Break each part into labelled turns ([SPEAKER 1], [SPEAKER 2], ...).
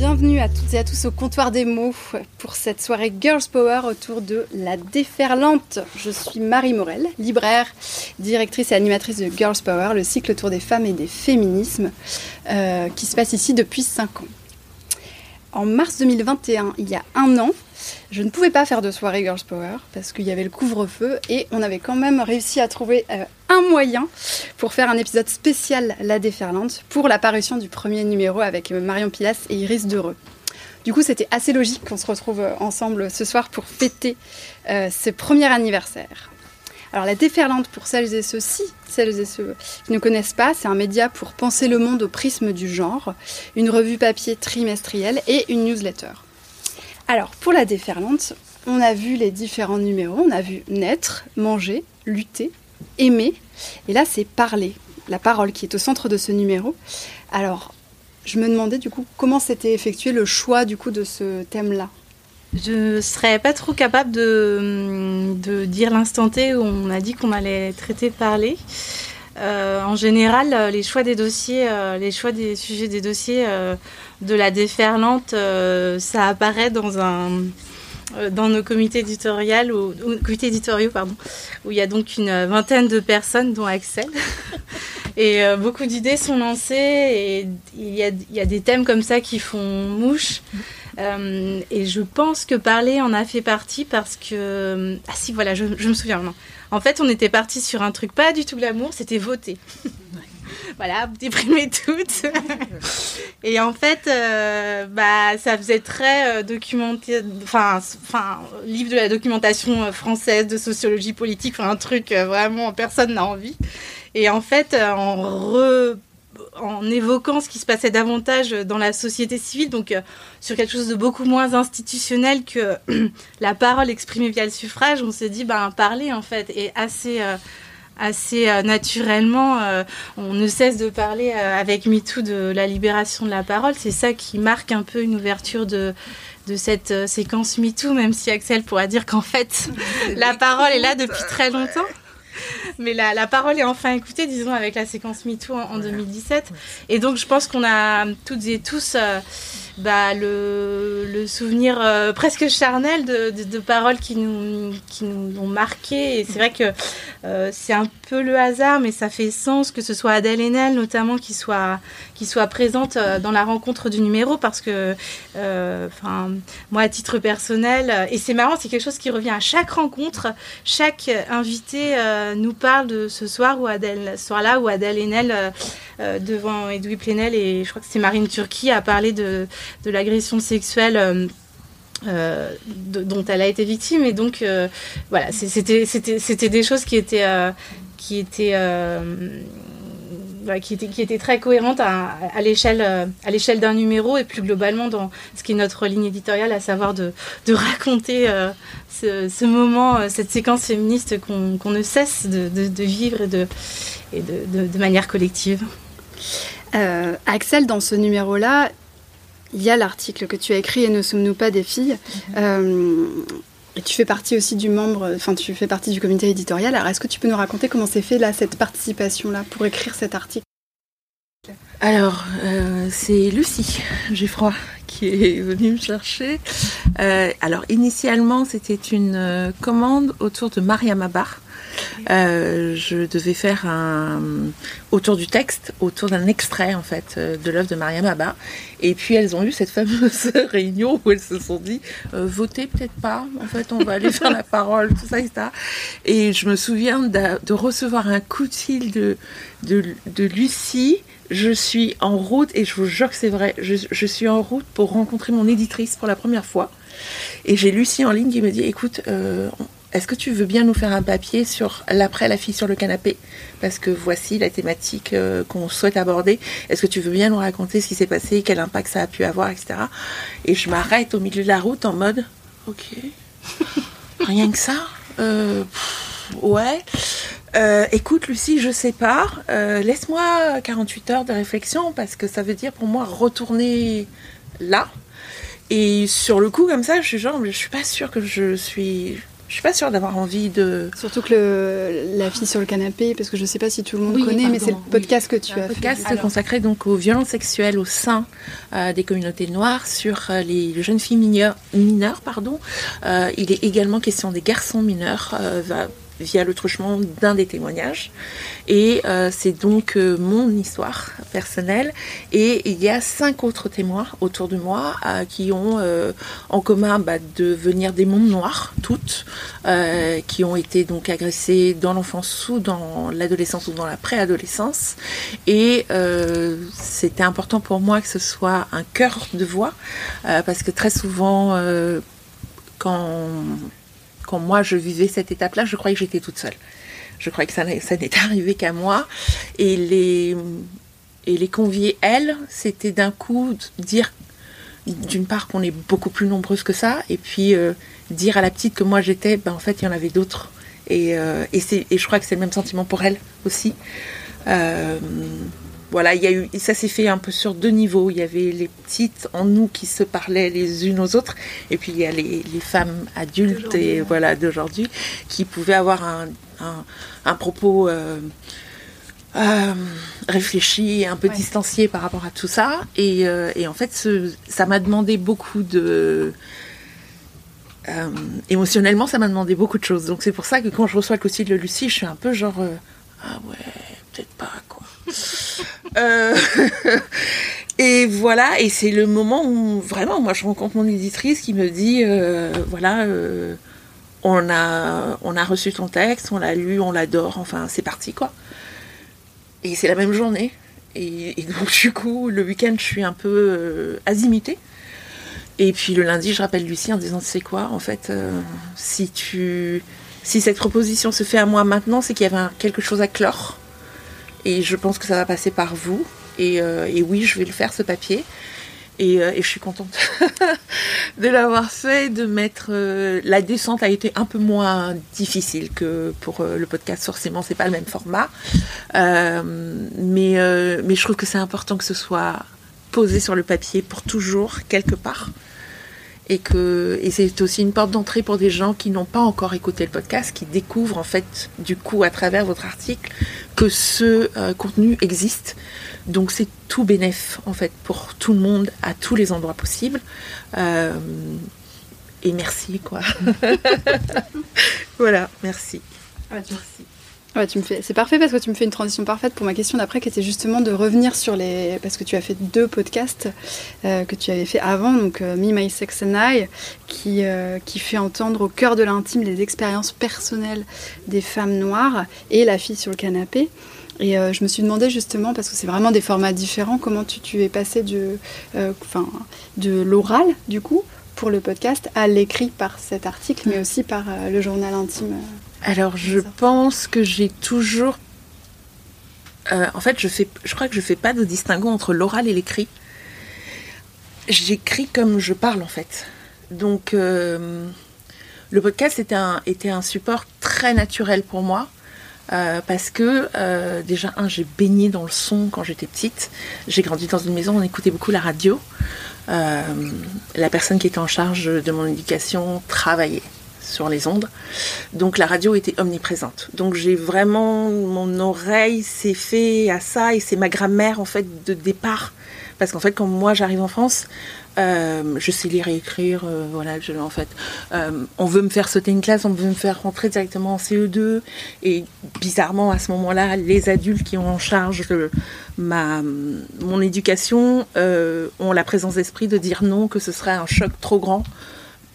[SPEAKER 1] Bienvenue à toutes et à tous au comptoir des mots pour cette soirée Girls Power autour de la déferlante. Je suis Marie Morel, libraire, directrice et animatrice de Girls Power, le cycle autour des femmes et des féminismes euh, qui se passe ici depuis 5 ans. En mars 2021, il y a un an, je ne pouvais pas faire de soirée Girls Power parce qu'il y avait le couvre-feu et on avait quand même réussi à trouver euh, un moyen pour faire un épisode spécial La Déferlante pour la parution du premier numéro avec euh, Marion Pilas et Iris Dereux. Du coup, c'était assez logique qu'on se retrouve euh, ensemble ce soir pour fêter ce premier anniversaire. Alors la déferlante pour celles et ceux-ci, celles et ceux qui ne connaissent pas, c'est un média pour penser le monde au prisme du genre, une revue papier trimestrielle et une newsletter. Alors, pour la déferlante, on a vu les différents numéros. On a vu naître, manger, lutter, aimer. Et là, c'est parler, la parole qui est au centre de ce numéro. Alors, je me demandais du coup comment s'était effectué le choix du coup de ce thème-là?
[SPEAKER 2] Je serais pas trop capable de, dire l'instant T où on a dit qu'on allait traiter parler. Euh, en général, les choix des dossiers, euh, les choix des sujets des dossiers euh, de la déferlante, euh, ça apparaît dans un euh, dans nos comités éditoriaux, ou, comités éditoriaux pardon, où il y a donc une vingtaine de personnes, dont Axel. Et euh, beaucoup d'idées sont lancées et il y, a, il y, a, des thèmes comme ça qui font mouche. Et je pense que parler en a fait partie parce que... Ah si, voilà, je, me souviens maintenant. En fait, on était parti sur un truc pas du tout glamour, c'était voter voilà, vous déprimez toutes. et en fait, euh, bah, ça faisait très euh, documenté, enfin, enfin, livre de la documentation euh, française de sociologie politique, enfin, un truc euh, vraiment personne n'a envie. Et en fait, en re en évoquant ce qui se passait davantage dans la société civile, donc sur quelque chose de beaucoup moins institutionnel que la parole exprimée via le suffrage, on s'est dit, ben, parler en fait est assez, assez euh, naturellement, euh, on ne cesse de parler euh, avec MeToo de la libération de la parole. C'est ça qui marque un peu une ouverture de, de cette séquence MeToo, même si Axel pourra dire qu'en fait, la parole est là depuis très longtemps. Mais la, la, parole est enfin écoutée, disons, avec la séquence MeToo en, en 2017. Et donc, je pense qu'on a toutes et tous euh, bah, le, souvenir euh, presque charnel de, de, paroles qui nous, qui nous ont marqué. Et c'est vrai que euh, c'est un peu le hasard, mais ça fait sens que ce soit Adèle Haenel, notamment, qui soit, qui soit présente euh, dans la rencontre du numéro, parce que, enfin, moi, à titre personnel, et c'est marrant, c'est quelque chose qui revient à chaque rencontre. Chaque invité nous parle de ce soir où Adèle, ce soir-là où Adèle Haenel, devant Edoui Plenel, et je crois que c'est Marine Turquie, a parlé de, de l'agression sexuelle. Euh, euh, dont elle a été victime et donc euh, voilà c'était des choses qui étaient qui étaient qui était, qui était très cohérente à, l'échelle d'un numéro et plus globalement dans ce qui est notre ligne éditoriale à savoir de, de raconter ce, moment cette séquence féministe qu'on qu ne cesse de, vivre et de, et de, manière collective
[SPEAKER 1] Axel dans ce numéro là il y a l'article que tu as écrit et ne sommes-nous pas des filles -hmm. euh, et tu fais partie aussi du membre, enfin tu fais partie du comité éditorial. Alors est-ce que tu peux nous raconter comment s'est fait là cette participation là pour écrire cet article?
[SPEAKER 3] Alors euh, c'est Lucie Geffroy qui est venue me chercher. Euh, alors initialement c'était une commande autour de Mariam Abar. Euh, je devais faire un autour du texte, autour d'un extrait en fait euh, de l'œuvre de Mariam Abba. Et puis elles ont eu cette fameuse réunion où elles se sont dit euh, votez peut-être pas. En fait, on va aller faire la parole, tout ça et ça. Et je me souviens de, recevoir un coup de fil de, de, Lucie. Je suis en route et je vous jure que c'est vrai. Je, je suis en route pour rencontrer mon éditrice pour la première fois. Et j'ai Lucie en ligne qui me dit écoute, euh, est-ce que tu veux bien nous faire un papier sur l'après la fille sur le canapé? Parce que voici la thématique euh, qu'on souhaite aborder. Est-ce que tu veux bien nous raconter ce qui s'est passé, quel impact ça a pu avoir, etc. Et je m'arrête au milieu de la route en mode, ok, rien que ça? Euh, Ouais. Euh, écoute, Lucie, je sais pas. Laisse-moi 48 heures de réflexion parce que ça veut dire pour moi retourner là. Et sur le coup, comme ça, je suis genre, je suis pas sûre que je suis je suis pas sûre d'avoir envie de.
[SPEAKER 1] Surtout que le, la fille sur le canapé, parce que je sais pas si tout le monde connaît, mais c'est le podcast que tu as fait.
[SPEAKER 3] podcast consacré donc aux violences sexuelles au sein euh, des communautés noires sur euh, les, jeunes filles mineures, mineures pardon. Euh, il est également question des garçons mineurs. Va, via le truchement d'un des témoignages. Et euh, c'est donc euh, mon histoire personnelle. Et il y a cinq autres témoins autour de moi euh, qui ont en commun bah, de venir des mondes noirs, toutes, qui ont été donc agressées dans l'enfance ou dans l'adolescence ou dans la préadolescence. Et c'était important pour moi que ce soit un cœur de voix, parce que très souvent, quand quand moi je vivais cette étape-là, je croyais que j'étais toute seule. Je croyais que ça, ça n'était arrivé qu'à moi. Et les, et les convier, elles, c'était d'un coup dire, d'une part, qu'on est beaucoup plus nombreuses que ça, et puis euh, dire à la petite que moi j'étais, ben, en fait, il y en avait d'autres. Et, euh, et, et, je crois que c'est le même sentiment pour elle aussi. Euh, voilà, il y a eu, ça s'est fait un peu sur deux niveaux. Il y avait les petites en nous qui se parlaient les unes aux autres, et puis il y a les, femmes adultes et voilà d'aujourd'hui qui pouvaient avoir un, un, propos euh, euh, réfléchi, un peu distancié par rapport à tout ça. Et, euh, et en fait, ce, ça m'a demandé beaucoup de émotionnellement, ça m'a demandé beaucoup de choses. Donc c'est pour ça que quand je reçois le coup de Lucie, je suis un peu genre ah ouais, peut-être pas quoi. Euh, et voilà, et c'est le moment où vraiment, moi, je rencontre mon éditrice qui me dit, euh, voilà, euh, on a, on a reçu ton texte, on l'a lu, on l'adore, enfin, c'est parti, quoi. Et c'est la même journée. Et, donc, du coup, le week-end, je suis un peu azimutée. Et puis le lundi, je rappelle Lucie en disant, sais quoi, en fait, si tu, si cette proposition se fait à moi maintenant, c'est qu'il y avait quelque chose à clore. Et je pense que ça va passer par vous. Et, euh, oui, je vais le faire, ce papier. Et, euh, je suis contente de l'avoir fait, de mettre... Euh, la descente a été un peu moins difficile que pour le podcast, forcément, c'est pas le même format. mais, mais je trouve que c'est important que ce soit posé sur le papier pour toujours, quelque part et que et c'est aussi une porte d'entrée pour des gens qui n'ont pas encore écouté le podcast, qui découvrent en fait du coup à travers votre article que ce euh, contenu existe. Donc c'est tout bénéf en fait pour tout le monde à tous les endroits possibles. Euh, et merci quoi. voilà, merci.
[SPEAKER 1] Ah, merci. Ouais, tu me fais, c'est parfait parce que tu me fais une transition parfaite pour ma question d'après, qui était justement de revenir sur les, parce que tu as fait deux podcasts euh, que tu avais fait avant, donc euh, Me, My Sex and I, qui euh, qui fait entendre au cœur de l'intime les expériences personnelles des femmes noires et la fille sur le canapé. Et je me suis demandé justement, parce que c'est vraiment des formats différents, comment tu, tu es passé du, enfin, de l'oral du coup pour le podcast à l'écrit par cet article, mais aussi par le journal intime.
[SPEAKER 3] Alors, je pense que j'ai toujours. Euh, en fait, je, fais, je crois que je fais pas de distinguo entre l'oral et l'écrit. J'écris comme je parle, en fait. Donc, euh, le podcast était un, était un support très naturel pour moi. Euh, parce que déjà, un, j'ai baigné dans le son quand j'étais petite. J'ai grandi dans une maison où on écoutait beaucoup la radio. la personne qui était en charge de mon éducation travaillait sur les ondes. Donc la radio était omniprésente. Donc j'ai vraiment mon oreille s'est fait à ça et c'est ma grammaire en fait de départ. Parce qu'en fait quand moi j'arrive en France, euh, je sais lire et écrire, euh, voilà, en fait, euh, on veut me faire sauter une classe, on veut me faire rentrer directement en CE2, et bizarrement à ce moment-là, les adultes qui ont en charge ma, mon éducation ont la présence d'esprit de dire non, que ce serait un choc trop grand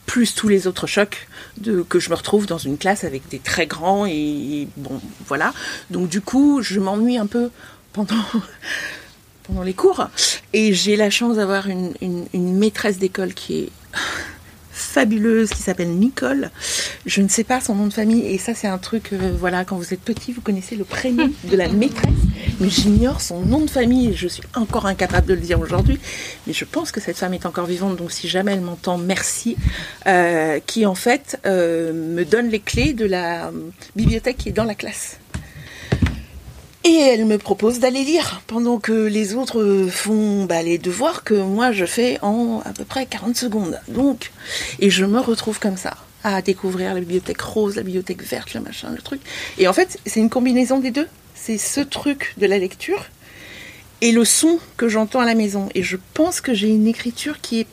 [SPEAKER 3] plus tous les autres chocs de, que je me retrouve dans une classe avec des très grands et, bon voilà. Donc du coup, je m'ennuie un peu pendant les cours et j'ai la chance d'avoir une, une, maîtresse d'école qui est fabuleuse qui s'appelle Nicole. Je ne sais pas son nom de famille et ça c'est un truc, euh, voilà, quand vous êtes petit, vous connaissez le prénom de la maîtresse, mais j'ignore son nom de famille et je suis encore incapable de le dire aujourd'hui. Mais je pense que cette femme est encore vivante, donc si jamais elle m'entend, merci. Euh, qui en fait euh, me donne les clés de la bibliothèque qui est dans la classe. Et elle me propose d'aller lire pendant que les autres font bah, les devoirs que moi je fais en à peu près 40 secondes. Donc, et je me retrouve comme ça à découvrir la bibliothèque rose, la bibliothèque verte, le machin, le truc. Et en fait, c'est une combinaison des deux. C'est ce truc de la lecture et le son que j'entends à la maison. Et je pense que j'ai une écriture qui est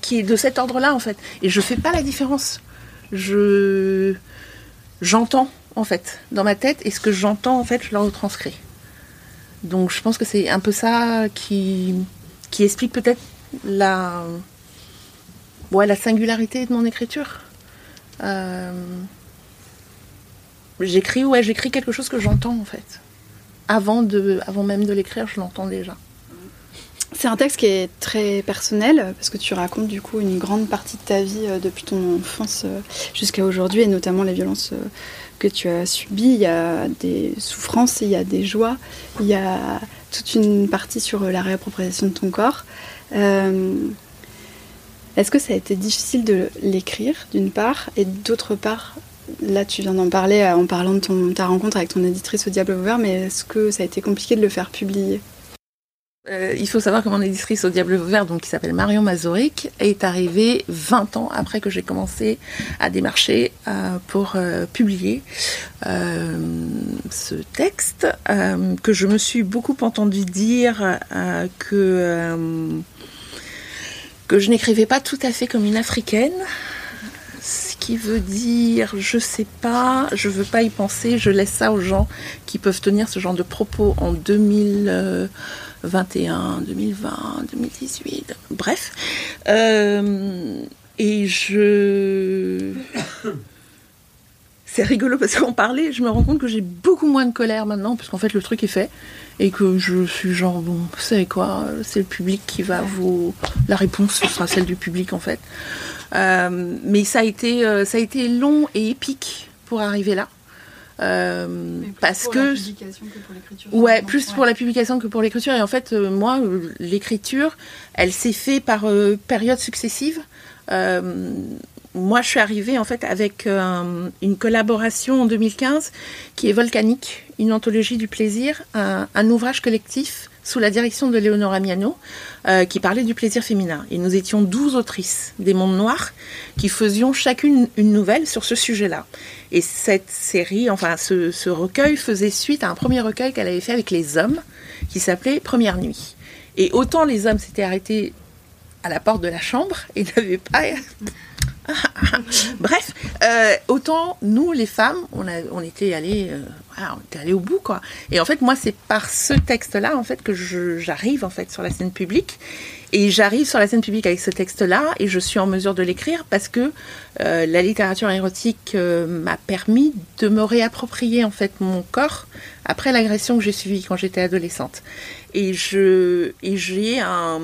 [SPEAKER 3] qui est de cet ordre-là en fait. Et je fais pas la différence. Je j'entends en fait, dans ma tête, et ce que j'entends, en fait, je le retranscris. Donc je pense que c'est un peu ça qui, qui explique peut-être la, ouais, la singularité de mon écriture. Euh, j'écris, ouais, j'écris quelque chose que j'entends en fait. Avant, de, avant même de l'écrire, je l'entends déjà.
[SPEAKER 1] C'est un texte qui est très personnel parce que tu racontes du coup une grande partie de ta vie euh, depuis ton enfance euh, jusqu'à aujourd'hui et notamment les violences que tu as subi, il y a des souffrances, il y a des joies, il y a toute une partie sur la réappropriation de ton corps. Euh, est-ce que ça a été difficile de l'écrire, d'une part, et d'autre part, là tu viens d'en parler en parlant de ta rencontre avec ton éditrice au Diable Ouvert, mais est-ce que ça a été compliqué de le faire publier?
[SPEAKER 3] Euh, il faut savoir que mon éditrice au Diable Vert, donc qui s'appelle Marion Mazoric, est arrivée 20 ans après que j'ai commencé à démarcher euh, pour euh, publier ce texte, que je me suis beaucoup entendu dire que, je n'écrivais pas tout à fait comme une africaine. Ce qui veut dire, je sais pas, je veux pas y penser, je laisse ça aux gens qui peuvent tenir ce genre de propos en 2000. 2021, 2020, 2018, bref. Euh, et je. C'est rigolo parce qu'en parler, je me rends compte que j'ai beaucoup moins de colère maintenant, parce qu'en fait le truc est fait, et que je suis genre, bon, vous savez quoi, c'est le public qui va vous. La réponse sera celle du public en fait. Euh, mais ça a, été, euh, ça a été long et épique pour arriver là.
[SPEAKER 1] Euh, parce pour que, la publication que pour l'écriture.
[SPEAKER 3] Ouais, plus pour la publication que pour l'écriture. Et en fait, euh, moi, euh, l'écriture, elle s'est faite par périodes successives. moi, je suis arrivée en fait avec une collaboration en 2015 qui est Volcanique, une anthologie du plaisir, un, un ouvrage collectif sous la direction de Léonora Miano, euh, qui parlait du plaisir féminin. Et nous étions douze autrices des mondes noirs qui faisions chacune une nouvelle sur ce sujet-là. Et cette série, enfin ce, recueil faisait suite à un premier recueil qu'elle avait fait avec les hommes, qui s'appelait Première Nuit. Et autant les hommes s'étaient arrêtés à la porte de la chambre et n'avaient pas Bref, euh, autant nous, les femmes, on, était allés, euh, on était allés au bout, quoi. Et en fait, moi, c'est par ce texte-là, en fait, que j'arrive en fait sur la scène publique. Et j'arrive sur la scène publique avec ce texte-là, et je suis en mesure de l'écrire parce que euh, la littérature érotique m'a permis de me réapproprier en fait mon corps après l'agression que j'ai subie quand j'étais adolescente. Et je, et j'ai un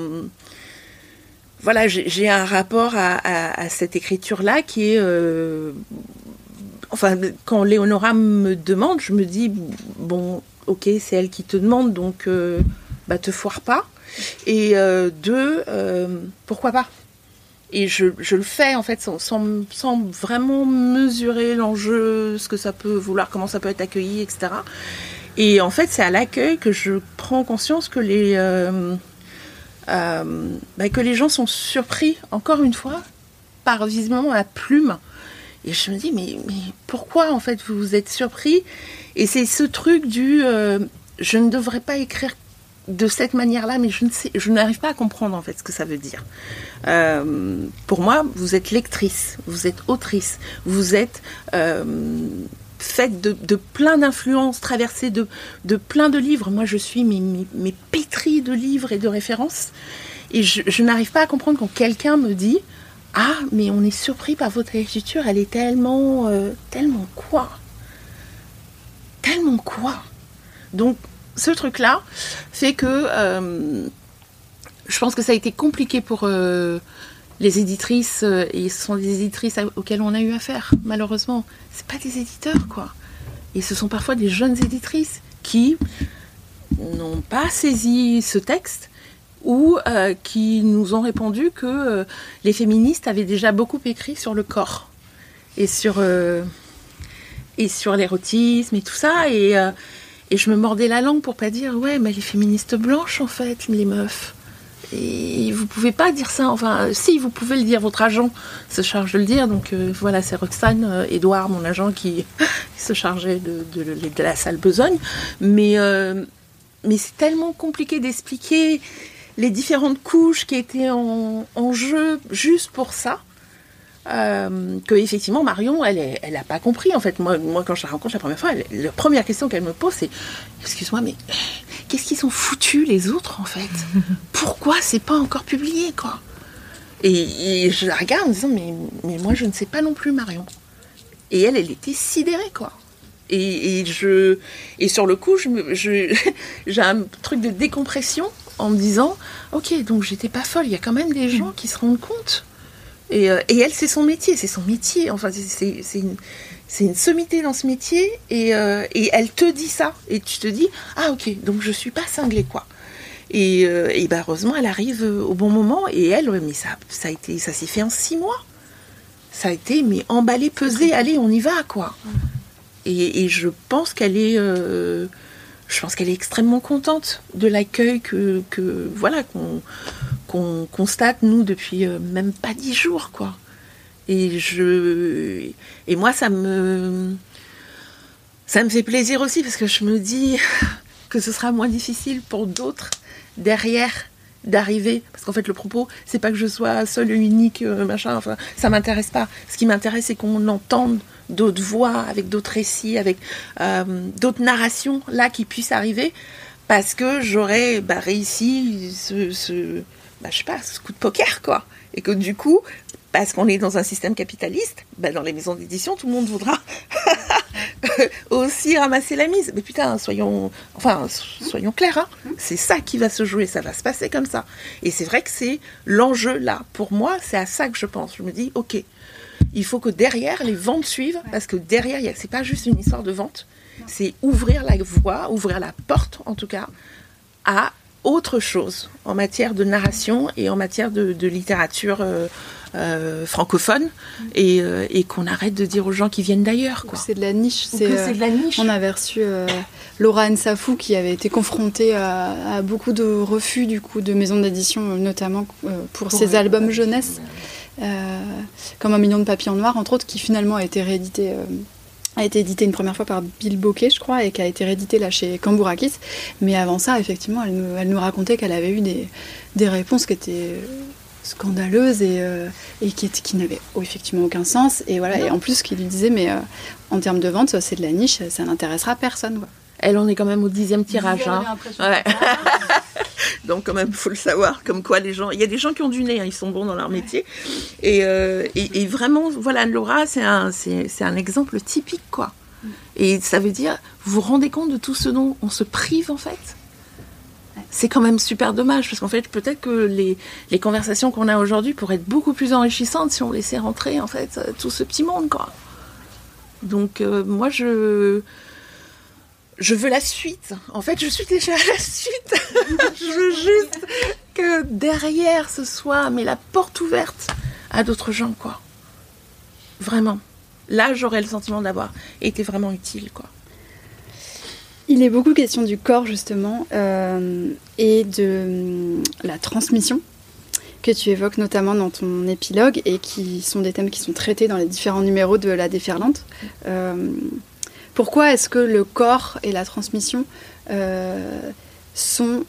[SPEAKER 3] voilà, j'ai un rapport à, cette écriture-là qui est... Euh, enfin, quand Léonora me demande, je me dis, bon, ok, c'est elle qui te demande, donc euh, bah, te foire pas. Et euh, deux, pourquoi pas et je, le fais en fait sans, vraiment mesurer l'enjeu, ce que ça peut vouloir, comment ça peut être accueilli, etc. Et en fait, c'est à l'accueil que je prends conscience que les euh, bah, que les gens sont surpris, encore une fois, par visiblement la plume. Et je me dis, mais, pourquoi en fait vous vous êtes surpris? Et c'est ce truc du euh, je ne devrais pas écrire de cette manière-là, mais je ne sais, je n'arrive pas à comprendre en fait ce que ça veut dire. Euh, pour moi, vous êtes lectrice, vous êtes autrice, vous êtes faite de, plein d'influences, traversée de, de plein de livres. Moi, je suis mes, mes, pétries de livres et de références. Et je, n'arrive pas à comprendre quand quelqu'un me dit Ah, mais on est surpris par votre écriture, elle est tellement. Euh, tellement quoi? Tellement quoi Donc, ce truc-là fait que. Euh, je pense que ça a été compliqué pour. Euh, les éditrices, et ce sont des éditrices auxquelles on a eu affaire, malheureusement, c'est pas des éditeurs, quoi. Et ce sont parfois des jeunes éditrices qui n'ont pas saisi ce texte ou qui nous ont répondu que les féministes avaient déjà beaucoup écrit sur le corps et sur, et sur l'érotisme et tout ça. Et, et je me mordais la langue pour pas dire ouais, mais les féministes blanches en fait, les meufs. Et vous pouvez pas dire ça. Enfin, si vous pouvez le dire, votre agent se charge de le dire. Donc euh, voilà, c'est Roxane, euh, Edouard, mon agent, qui, se chargeait de, la salle besogne. Mais, euh, mais c'est tellement compliqué d'expliquer les différentes couches qui étaient en, en jeu juste pour ça euh, que effectivement Marion, elle, n'a elle pas compris en fait. Moi, moi, quand je la rencontre la première fois, la première question qu'elle me pose, c'est excuse-moi, mais qu'est-ce qu'ils ont foutu les autres en fait? Pourquoi c'est pas encore publié quoi? Et, je la regarde en me disant mais, mais moi je ne sais pas non plus Marion. Et elle, elle était sidérée quoi. Et, je et sur le coup, je, j'ai un truc de décompression en me disant ok donc j'étais pas folle. Il y a quand même des gens qui se rendent compte euh, et, elle, c'est son métier, c'est son métier. Enfin, c'est une, une, sommité dans ce métier. Euh, et, elle te dit ça. Et tu te dis, ah ok, donc je suis pas cinglée, quoi. Et, euh, et bah, heureusement, elle arrive au bon moment. Et elle, mais ça, ça a été, ça s'est fait en six mois. Ça a été, mais emballé, pesé, allez, on y va, quoi. Et, je pense qu'elle est, je pense qu'elle est extrêmement contente de l'accueil que, que, voilà, qu'on qu'on constate, nous, depuis euh, même pas dix jours, quoi. Et, je, et moi, ça me, ça me fait plaisir aussi parce que je me dis que ce sera moins difficile pour d'autres derrière d'arriver parce qu'en fait le propos c'est pas que je sois seule unique euh, machin enfin ça m'intéresse pas ce qui m'intéresse c'est qu'on entende d'autres voix avec d'autres récits avec euh, d'autres narrations là qui puissent arriver parce que j'aurais bah, réussi ce, bah, je sais pas, ce coup de poker, quoi. Et que du coup, parce qu'on est dans un système capitaliste, bah, dans les maisons d'édition, tout le monde voudra aussi ramasser la mise. Mais putain, soyons, enfin, soyons clairs, hein. c'est ça qui va se jouer, ça va se passer comme ça. Et c'est vrai que c'est l'enjeu là. Pour moi, c'est à ça que je pense. Je me dis, ok, il faut que derrière les ventes suivent, parce que derrière, c'est pas juste une histoire de vente, c'est ouvrir la voie, ouvrir la porte en tout cas à autre chose en matière de narration et en matière de, littérature euh, euh, francophone euh, et, qu'on arrête de dire aux gens qui viennent d'ailleurs.
[SPEAKER 1] C'est de la niche. C'est de la niche. On avait reçu Laura Nsafou qui avait été confrontée à, beaucoup de refus du coup de maisons d'édition, notamment pour, ses albums jeunesse, comme Un million de papiers en noir, entre autres, qui finalement a été réédité a été édité une première fois par Bill Bokeh, je crois, et qui a été réédité là chez Cambourakis. Mais avant ça, effectivement, elle nous, elle nous racontait qu'elle avait eu des, des, réponses qui étaient scandaleuses et, euh, et qui, qui n'avaient effectivement aucun sens. Et voilà, et en plus, qui lui disait, mais euh, en termes de vente, c'est de la niche, ça n'intéressera personne.
[SPEAKER 3] Elle en est quand même au dixième tirage. Hein. Donc quand même, faut le savoir, comme quoi les gens, il y a des gens qui ont du nez, hein, ils sont bons dans leur métier. Euh, et, et, vraiment, voilà, Laura, c'est un, c'est, un exemple typique, quoi. Et ça veut dire, vous vous rendez compte de tout ce dont on se prive, en fait? C'est quand même super dommage parce qu'en fait peut-être que les, les conversations qu'on a aujourd'hui pourraient être beaucoup plus enrichissantes si on laissait rentrer en fait tout ce petit monde quoi. Donc euh, moi je je veux la suite. En fait, je suis déjà à la suite. je veux juste que derrière ce soit, mais la porte ouverte à d'autres gens, quoi. Vraiment. Là, j'aurais le sentiment d'avoir été vraiment utile, quoi.
[SPEAKER 1] Il est beaucoup question du corps, justement, euh, et de la transmission que tu évoques notamment dans ton épilogue et qui sont des thèmes qui sont traités dans les différents numéros de La Déferlante. Euh, pourquoi est-ce que le corps et la transmission euh, sont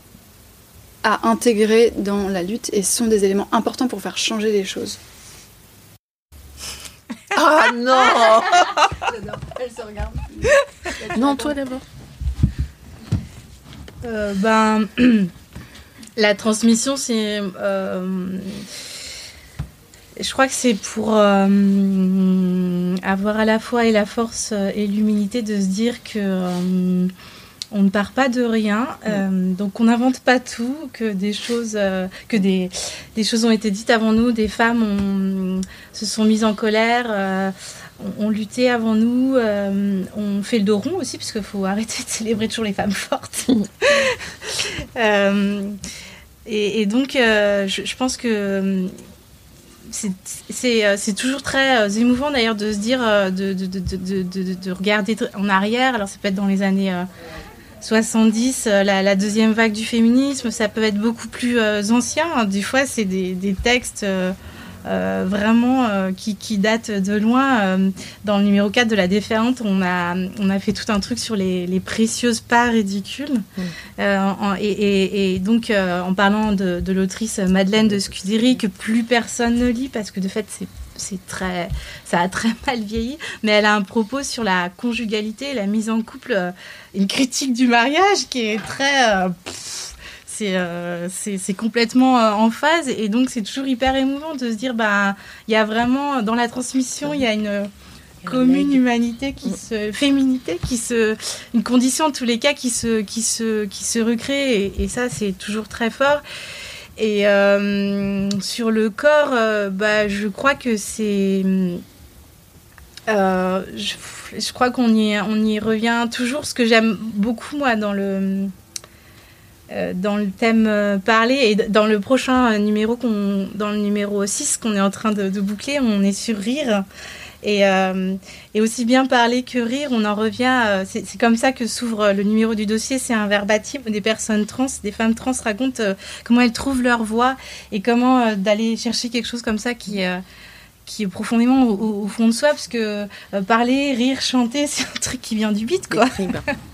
[SPEAKER 1] à intégrer dans la lutte et sont des éléments importants pour faire changer les choses
[SPEAKER 3] Ah non Elle se regarde. Non, toi d'abord.
[SPEAKER 2] Euh, ben, la transmission, c'est euh, je crois que c'est pour euh, avoir à la fois et la force et l'humilité de se dire que euh, on ne part pas de rien, donc on n'invente pas tout, que des choses, que des, des, choses ont été dites avant nous, des femmes se sont mises en colère, on, luttait avant nous, euh, on fait le dos rond aussi, parce qu'il faut arrêter de célébrer toujours les femmes fortes. Euh, et, donc, euh, je, pense que c'est toujours très émouvant d'ailleurs de se dire, de, de, regarder en arrière. Alors, ça peut être dans les années 70, la, deuxième vague du féminisme, ça peut être beaucoup plus ancien. Des fois, c'est des, des, textes euh, vraiment euh, qui, qui, date de loin. Euh, dans le numéro 4 de la déferlante, on a, on a fait tout un truc sur les, les précieuses pas ridicules. Et, et, donc, en parlant de, de l'autrice Madeleine de Scudéry, que plus personne ne lit, parce que de fait, c'est c'est très, ça a très mal vieilli, mais elle a un propos sur la conjugalité, la mise en couple, une critique du mariage qui est très, euh, c'est complètement euh, en phase. Et donc c'est toujours hyper émouvant de se dire bah il y a vraiment dans la transmission il y a une commune humanité qui se féminité qui se une condition en tous les cas qui se qui se qui se recrée. Et, ça c'est toujours très fort. Et euh, sur le corps bah je crois que c'est je, je, crois qu'on y on y revient toujours. Ce que j'aime beaucoup moi dans le dans le thème euh, parler et dans le prochain numéro qu'on dans le numéro 6 qu'on est en train de, boucler on est sur rire. Et, euh, et, aussi bien parler que rire on en revient c'est comme ça que s'ouvre le numéro du dossier. C'est un verbatim des personnes trans des femmes trans racontent comment elles trouvent leur voix et comment d'aller chercher quelque chose comme ça qui qui est profondément au, fond de soi, parce que euh, parler, rire, chanter, c'est un truc qui vient du beat, quoi.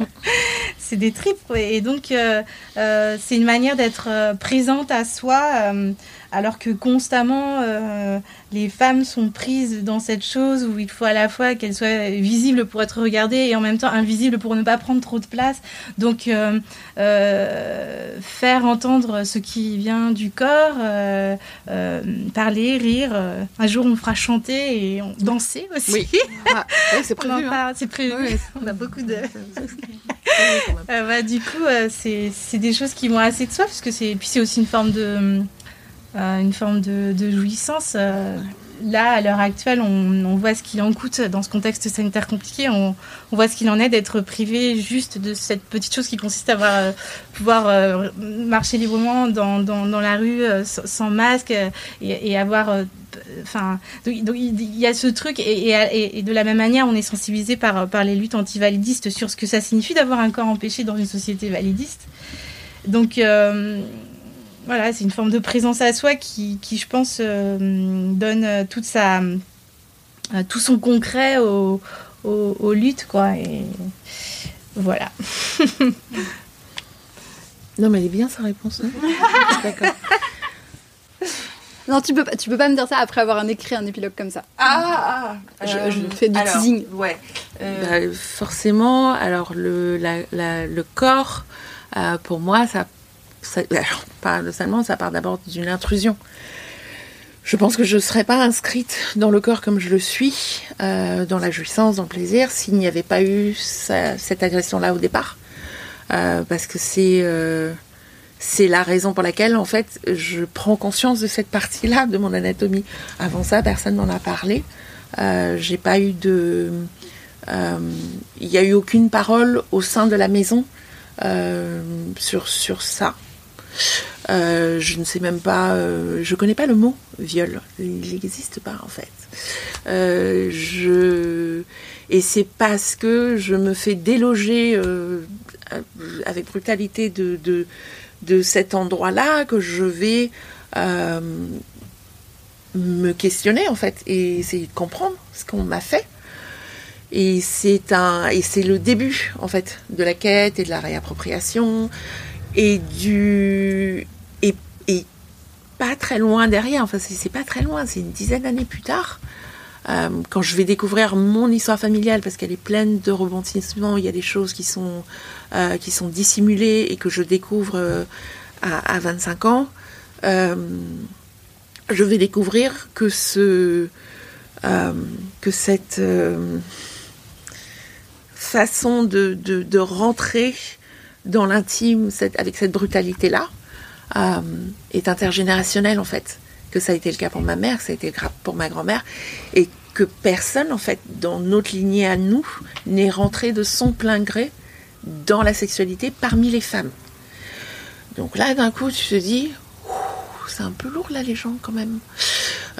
[SPEAKER 2] c'est des tripes, et donc euh, euh, c'est une manière d'être présente à soi, alors que constamment les femmes sont prises dans cette chose où il faut à la fois qu'elles soient visibles pour être regardées et en même temps invisibles pour ne pas prendre trop de place. Donc euh, euh, faire entendre ce qui vient du corps, euh, parler, rire. Un jour on fera chanter et danser aussi.
[SPEAKER 3] Oui, ah, c'est prévu.
[SPEAKER 2] Hein. C'est prévu. on a beaucoup de. bah, du coup, c'est des choses qui vont assez de soi parce que c'est puis c'est aussi une forme de euh, une forme de, jouissance. Euh, là, à l'heure actuelle, on, voit ce qu'il en coûte dans ce contexte sanitaire compliqué. On, voit ce qu'il en est d'être privé juste de cette petite chose qui consiste à euh, pouvoir marcher librement dans, la rue sans masque et, avoir. Enfin, donc, il y a ce truc et, de la même manière, on est sensibilisé par, par les luttes anti-validistes sur ce que ça signifie d'avoir un corps empêché dans une société validiste. Donc, voilà, c'est une forme de présence à soi qui, qui je pense, euh, donne euh, toute sa, euh, tout son concret aux, aux, luttes, quoi. Et voilà.
[SPEAKER 3] non, mais elle est bien sa réponse. Hein. D'accord.
[SPEAKER 1] Non, tu peux, tu peux pas me dire ça après avoir un écrit un épilogue comme ça.
[SPEAKER 3] Ah,
[SPEAKER 1] ah je, fais du teasing.
[SPEAKER 3] Ouais. Bah, forcément, alors le, la, le corps, pour moi, ça ça, paradoxalement, ça part d'abord d'une intrusion. Je pense que je ne serais pas inscrite dans le corps comme je le suis, euh, dans la jouissance, dans le plaisir, s'il n'y avait pas eu cette agression-là au départ. Euh, parce que c'est euh, c'est la raison pour laquelle, en fait, je prends conscience de cette partie-là de mon anatomie. Avant ça, personne n'en a parlé. J'ai pas eu de. Il n'y a eu aucune parole au sein de la maison sur, sur ça. Euh, je ne sais même pas, euh, je connais pas le mot viol. Il n'existe pas en fait. Euh, je et c'est parce que je me fais déloger avec brutalité de, de, de cet endroit-là que je vais me questionner en fait et essayer de comprendre ce qu'on m'a fait. Et c'est un et c'est le début en fait de la quête et de la réappropriation et du et, et pas très loin derrière, enfin c'est pas très loin, c'est une dizaine d'années plus tard, euh, quand je vais découvrir mon histoire familiale parce qu'elle est pleine de rebondissements, il y a des choses qui sont euh, qui sont dissimulées et que je découvre euh, à, à, 25 ans, je vais découvrir que ce que cette façon de, de rentrer dans l'intime avec cette brutalité-là euh, est intergénérationnel en fait. Que ça a été le cas pour ma mère, ça a été le pour ma grand-mère, et que personne en fait dans notre lignée à nous n'est rentré de son plein gré dans la sexualité parmi les femmes. Donc là, d'un coup, tu te dis, c'est un peu lourd la légende quand même.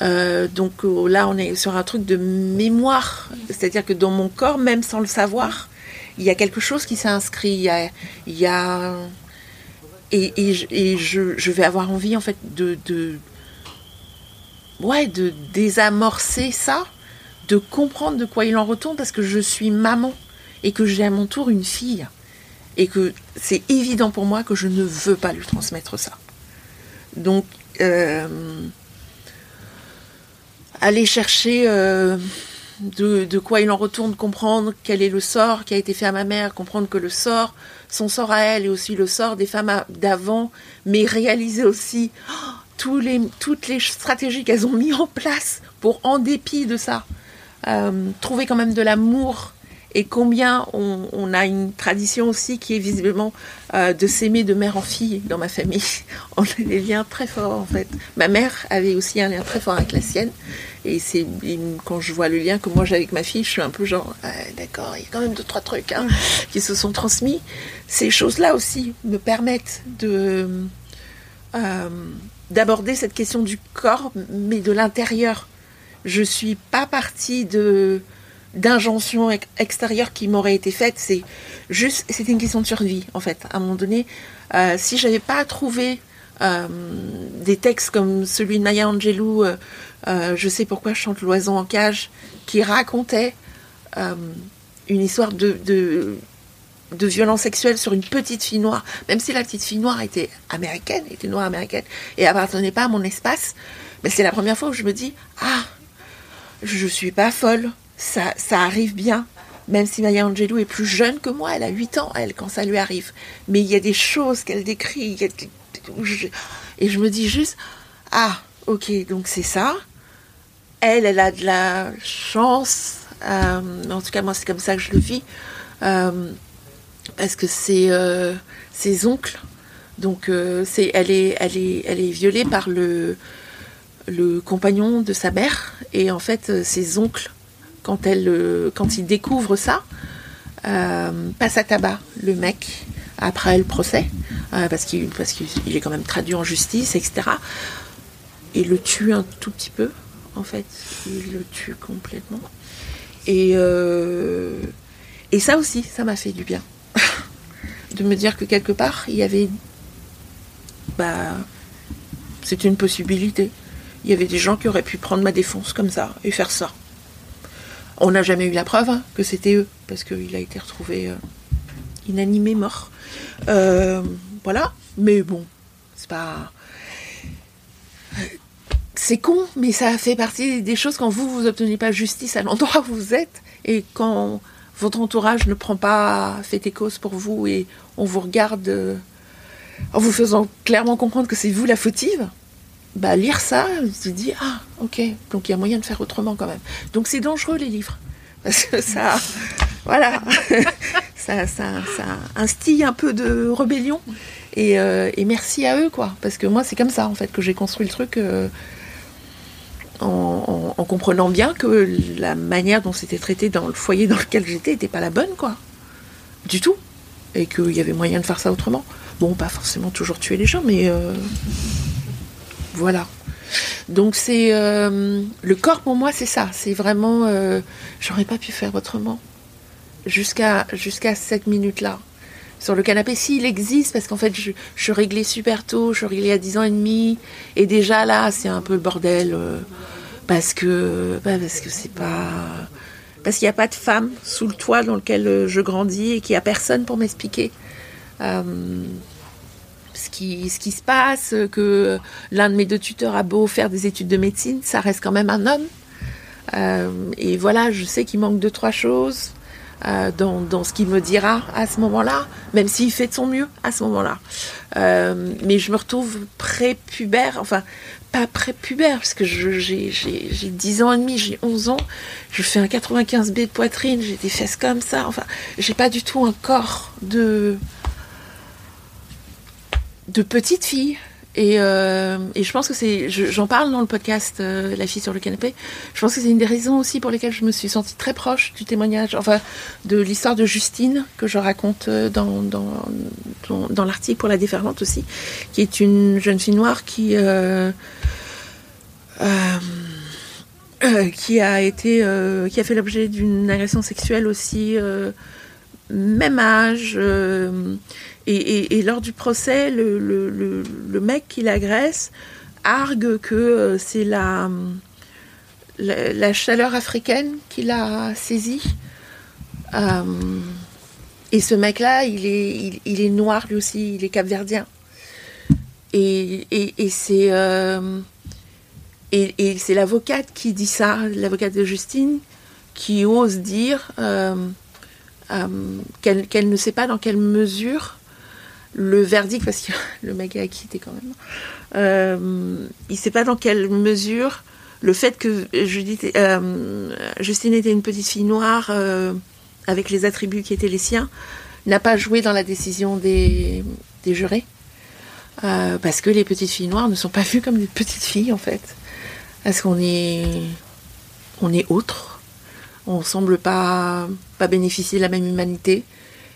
[SPEAKER 3] Euh, donc euh, là, on est sur un truc de mémoire, c'est-à-dire que dans mon corps, même sans le savoir, il y a quelque chose qui s'est inscrit. Il y a, et, je, vais avoir envie en fait de, de, ouais, de désamorcer ça, de comprendre de quoi il en retourne parce que je suis maman et que j'ai à mon tour une fille et que c'est évident pour moi que je ne veux pas lui transmettre ça. Donc, euh, aller chercher euh, de, quoi il en retourne, comprendre quel est le sort qui a été fait à ma mère, comprendre que le sort, son sort à elle, est aussi le sort des femmes d'avant, mais réaliser aussi oh, tous les, toutes les stratégies qu'elles ont mis en place pour, en dépit de ça, euh, trouver quand même de l'amour et combien on, a une tradition aussi qui est visiblement euh, de s'aimer de mère en fille dans ma famille. On a des liens très forts en fait. Ma mère avait aussi un lien très fort avec la sienne. Et c'est quand je vois le lien que moi j'ai avec ma fille, je suis un peu genre, d'accord, il y a quand même deux, trois trucs hein, qui se sont transmis. Ces choses-là aussi me permettent de euh, d'aborder cette question du corps, mais de l'intérieur. Je suis pas partie de d'injonction extérieure qui m'aurait été faite. C'est juste, c'était une question de survie en fait. À un moment donné, euh, si j'avais pas trouvé euh, des textes comme celui de Maya Angelou, euh, euh, Je sais pourquoi je chante l'oiseau en cage, qui racontait une histoire de, de, de, violence sexuelle sur une petite fille noire, même si la petite fille noire était américaine, était noire américaine, et appartenait pas à mon espace, mais c'est la première fois où je me dis, ah, je suis pas folle, ça, arrive bien. Même si Maya Angelou est plus jeune que moi, elle a 8 ans, elle, quand ça lui arrive. Mais il y a des choses qu'elle décrit. Et je me dis juste, ah, ok, donc c'est ça. Elle, elle a de la chance. Euh, en tout cas, moi, c'est comme ça que je le vis. Euh, parce que c'est euh, ses oncles. Donc, c'est, elle, est, elle, est, elle est violée par le, le compagnon de sa mère. Et en fait, ses oncles quand, elle, euh, quand il découvre ça, euh, passe à tabac le mec après le procès, euh, parce qu'il qu'il est quand même traduit en justice, etc. Et le tue un tout petit peu, en fait. Il le tue complètement. Et, et ça aussi, ça m'a fait du bien. de me dire que quelque part, il y avait. Bah. C'était une possibilité. Il y avait des gens qui auraient pu prendre ma défense comme ça et faire ça. On n'a jamais eu la preuve hein, que c'était eux, parce qu'il a été retrouvé euh, inanimé, mort. Euh, voilà, mais bon, c'est pas. C'est con, mais ça fait partie des choses quand vous, vous obtenez pas justice à l'endroit où vous êtes, et quand votre entourage ne prend pas fait et cause pour vous, et on vous regarde euh, en vous faisant clairement comprendre que c'est vous la fautive bah, lire ça, je me dit, ah, ok, donc il y a moyen de faire autrement quand même. Donc c'est dangereux les livres. Parce que ça, voilà, ça, ça, ça, instille un peu de rébellion. Et, euh, et, merci à eux, quoi. Parce que moi, c'est comme ça, en fait, que j'ai construit le truc euh, en, en, comprenant bien que la manière dont c'était traité dans le foyer dans lequel j'étais n'était pas la bonne, quoi. Du tout. Et qu'il y avait moyen de faire ça autrement. Bon, pas forcément toujours tuer les gens, mais. Euh, voilà. Donc c'est euh, le corps pour moi c'est ça, c'est vraiment euh, j'aurais pas pu faire autrement. Jusqu'à jusqu'à cette minute là sur le canapé s'il existe parce qu'en fait je, je réglais super tôt, je réglais à 10 ans et demi. Et déjà là c'est un peu le bordel euh, parce que bah, parce que c'est pas parce qu'il n'y a pas de femme sous le toit dans lequel je grandis et qu'il n'y a personne pour m'expliquer ce qui se passe, que l'un de mes deux tuteurs a beau faire des études de médecine, ça reste quand même un homme. Euh, et voilà, je sais qu'il manque deux, trois choses euh, dans, ce qu'il me dira à ce moment-là, même s'il fait de son mieux à ce moment-là. Euh, mais je me retrouve pré-pubère, enfin, pas pré-pubère, parce que j'ai 10 ans et demi, j'ai 11 ans, je fais un 95B de poitrine, j'ai des fesses comme ça, enfin, j'ai pas du tout un corps de de petite fille. Et, euh, et je pense que c'est, je- j'en parle dans le podcast euh, La fille sur le canapé. Je pense que c'est une des raisons aussi pour lesquelles je me suis sentie très proche du témoignage, enfin de l'histoire de Justine que je raconte euh, dans, dans, dans, l'article pour la déferlante aussi, qui est une jeune fille noire qui qui a été qui a fait l'objet d'une agression sexuelle aussi même âge et, lors du procès le, mec qui l'agresse argue que euh, c'est la, la la chaleur africaine qui l'a saisi. Euh, et ce mec là il est il, est noir lui aussi il est capverdien. Et, et, c'est euh, et, l'avocate qui dit ça, l'avocate de Justine, qui ose dire euh, euh, qu'elle qu'elle ne sait pas dans quelle mesure le verdict, parce que le mec est acquitté quand même, euh, il ne sait pas dans quelle mesure le fait que euh, Justine était une petite fille noire euh, avec les attributs qui étaient les siens n'a pas joué dans la décision des, jurés. Parce que les petites filles noires ne sont pas vues comme des petites filles en fait. Parce qu'on est, on autre? On semble pas, pas bénéficier de la même humanité.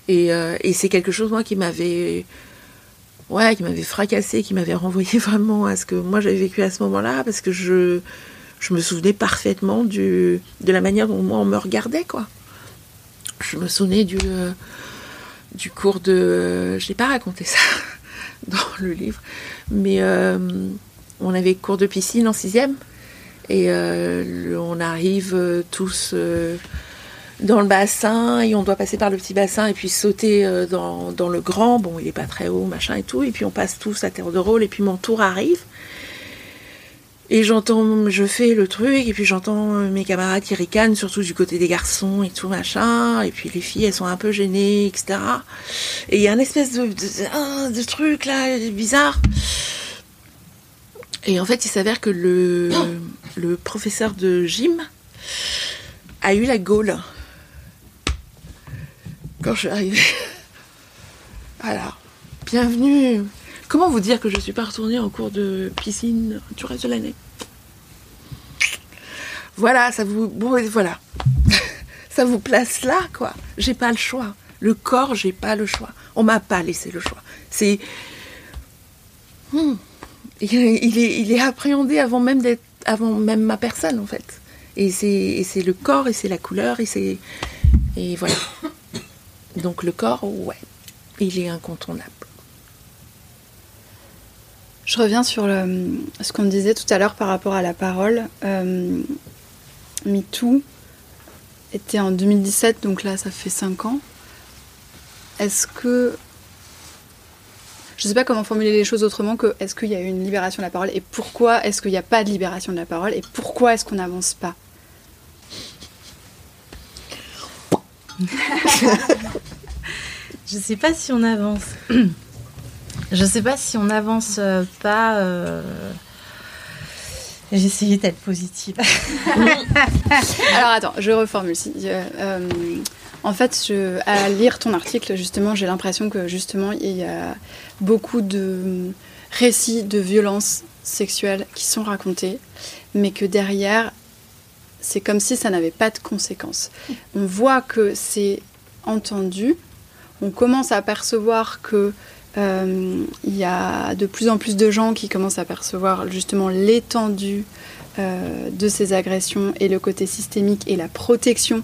[SPEAKER 3] Et, euh, et c'est quelque chose moi qui m'avait, ouais, qui m'avait fracassé, qui m'avait renvoyé vraiment à ce que moi j'avais vécu à ce moment-là, parce que je, je me souvenais parfaitement du, de la manière dont moi on me regardait quoi. Je me souvenais du, euh, du cours de, je n'ai pas raconté ça dans le livre, mais euh, on avait cours de piscine en sixième et on arrive tous dans le bassin et on doit passer par le petit bassin et puis sauter euh, dans, dans le grand. Bon, il est pas très haut, machin et tout. Et puis on passe tous à terre de rôle et puis mon tour arrive. Et j'entends, je fais le truc, et puis j'entends euh, mes camarades qui ricanent, surtout du côté des garçons et tout machin. Et puis les filles, elles sont un peu gênées, etc. Et il y a un espèce de, de, de truc là, bizarre. Et en fait, il s'avère que le, le professeur de gym a eu la gaule quand je suis arrivée. Voilà. Bienvenue. Comment vous dire que je suis pas retournée en cours de piscine du reste de l'année? Voilà, ça vous. Bon, voilà. ça vous place là, quoi. J'ai pas le choix. Le corps, j'ai pas le choix. On m'a pas laissé le choix. C'est. Hmm. Il, est, appréhendé avant même d'être, avant même ma personne en fait. Et c'est le corps et c'est la couleur et c'est, et voilà. Donc le corps, ouais, il est incontournable.
[SPEAKER 1] Je reviens sur ce qu'on disait tout à l'heure par rapport à la parole. Euh, MeToo était en 2017, donc là ça fait 5 ans. Est-ce que... Je ne sais pas comment formuler les choses autrement que est-ce qu'il y a eu une libération de la parole et pourquoi est-ce qu'il n'y a pas de libération de la parole et pourquoi est-ce qu'on n'avance pas?
[SPEAKER 2] Je sais pas si on avance. Je sais pas si on avance euh, pas. euh, J'ai essayé d'être positive.
[SPEAKER 1] Alors attends, je reformule. Euh, euh, en fait, à lire ton article, justement, j'ai l'impression que justement il y a beaucoup de récits de violences sexuelles qui sont racontés, mais que derrière, c'est comme si ça n'avait pas de conséquences. On voit que c'est entendu, on commence à percevoir que euh, il y a de plus en plus de gens qui commencent à percevoir justement l'étendue euh, de ces agressions et le côté systémique et la protection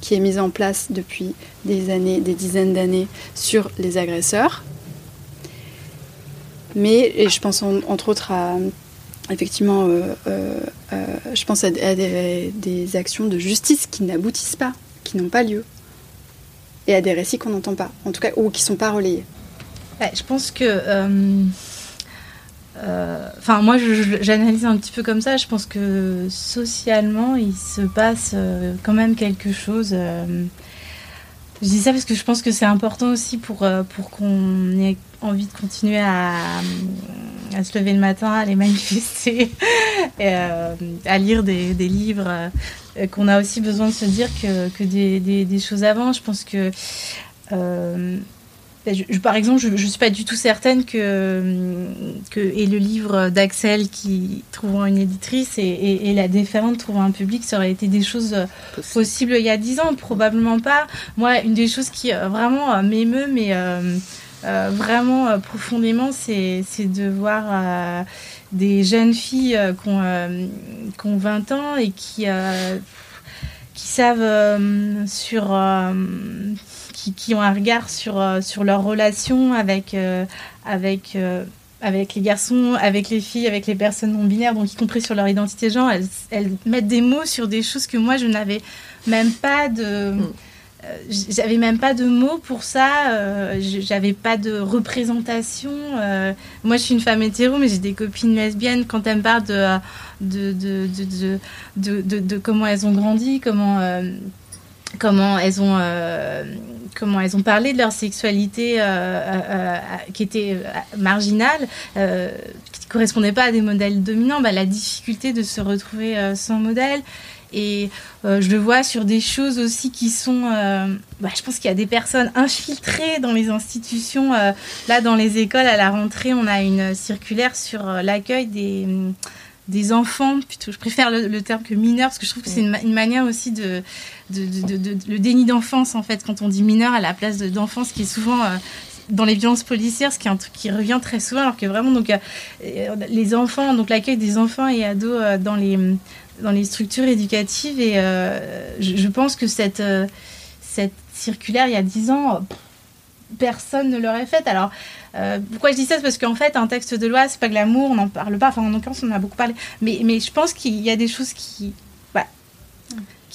[SPEAKER 1] qui est mise en place depuis des années, des dizaines d'années sur les agresseurs. Mais, et je pense en- entre autres à, effectivement, euh, euh, euh, je pense à, des, actions de justice qui n'aboutissent pas, qui n'ont pas lieu. Et à des récits qu'on n'entend pas, en tout cas, ou qui ne sont pas relayés.
[SPEAKER 2] Je pense que. Enfin, moi, j'analyse un petit peu comme ça. Je pense que socialement, il se passe quand même quelque chose. je dis ça parce que je pense que c'est important aussi pour, pour qu'on ait envie de continuer à, à se lever le matin, à aller manifester, et, euh, à lire des, des livres, euh, qu'on a aussi besoin de se dire que, que des, des- des choses avancent. Je pense que. euh, par exemple, je ne suis pas du tout certaine que, que et le livre d'Axel qui trouvant une éditrice et, la déferlante trouvant un public, ça aurait été des choses possibles il y a dix ans, probablement pas. Moi, une des choses qui vraiment m'émeut, mais vraiment profondément, c'est de voir des jeunes filles qui ont, 20 ans et qui savent sur qui, ont un regard sur, euh, leur relation avec, euh, euh, les garçons, avec les filles, avec les personnes non binaires, donc y compris sur leur identité genre, elles, elles mettent des mots sur des choses que moi je n'avais même pas de. Mm. J'avais même pas de mots pour ça, j'avais pas de représentation. moi, je suis une femme hétéro, mais j'ai des copines lesbiennes. Quand elles me parlent de, de, de, de, comment elles ont grandi, comment comment elles ont euh, comment elles ont parlé de leur sexualité euh, euh, qui était marginale, qui ne correspondait pas à des modèles dominants, bah, la difficulté de se retrouver sans modèle. Et je le vois sur des choses aussi qui sont... Bah, je pense qu'il y a des personnes infiltrées dans les institutions. là, dans les écoles, à la rentrée, on a une circulaire sur l'accueil des des enfants, je préfère le, terme que mineur, parce que je trouve que c'est une, manière aussi de, le déni d'enfance, en fait, quand on dit mineur à la place d'enfance, qui est souvent euh, dans les violences policières, ce qui est un truc qui revient très souvent, alors que vraiment, donc, euh, les enfants, donc l'accueil des enfants et ados euh, dans, les, dans les structures éducatives, et je, pense que cette, cette circulaire, il y a dix ans, personne ne l'aurait faite. Alors, euh, pourquoi je dis ça? C'est parce qu'en fait, un texte de loi, c'est pas que l'amour, on n'en parle pas. Enfin, en l'occurrence, on en a beaucoup parlé. Mais, mais je pense qu'il y a des choses qui,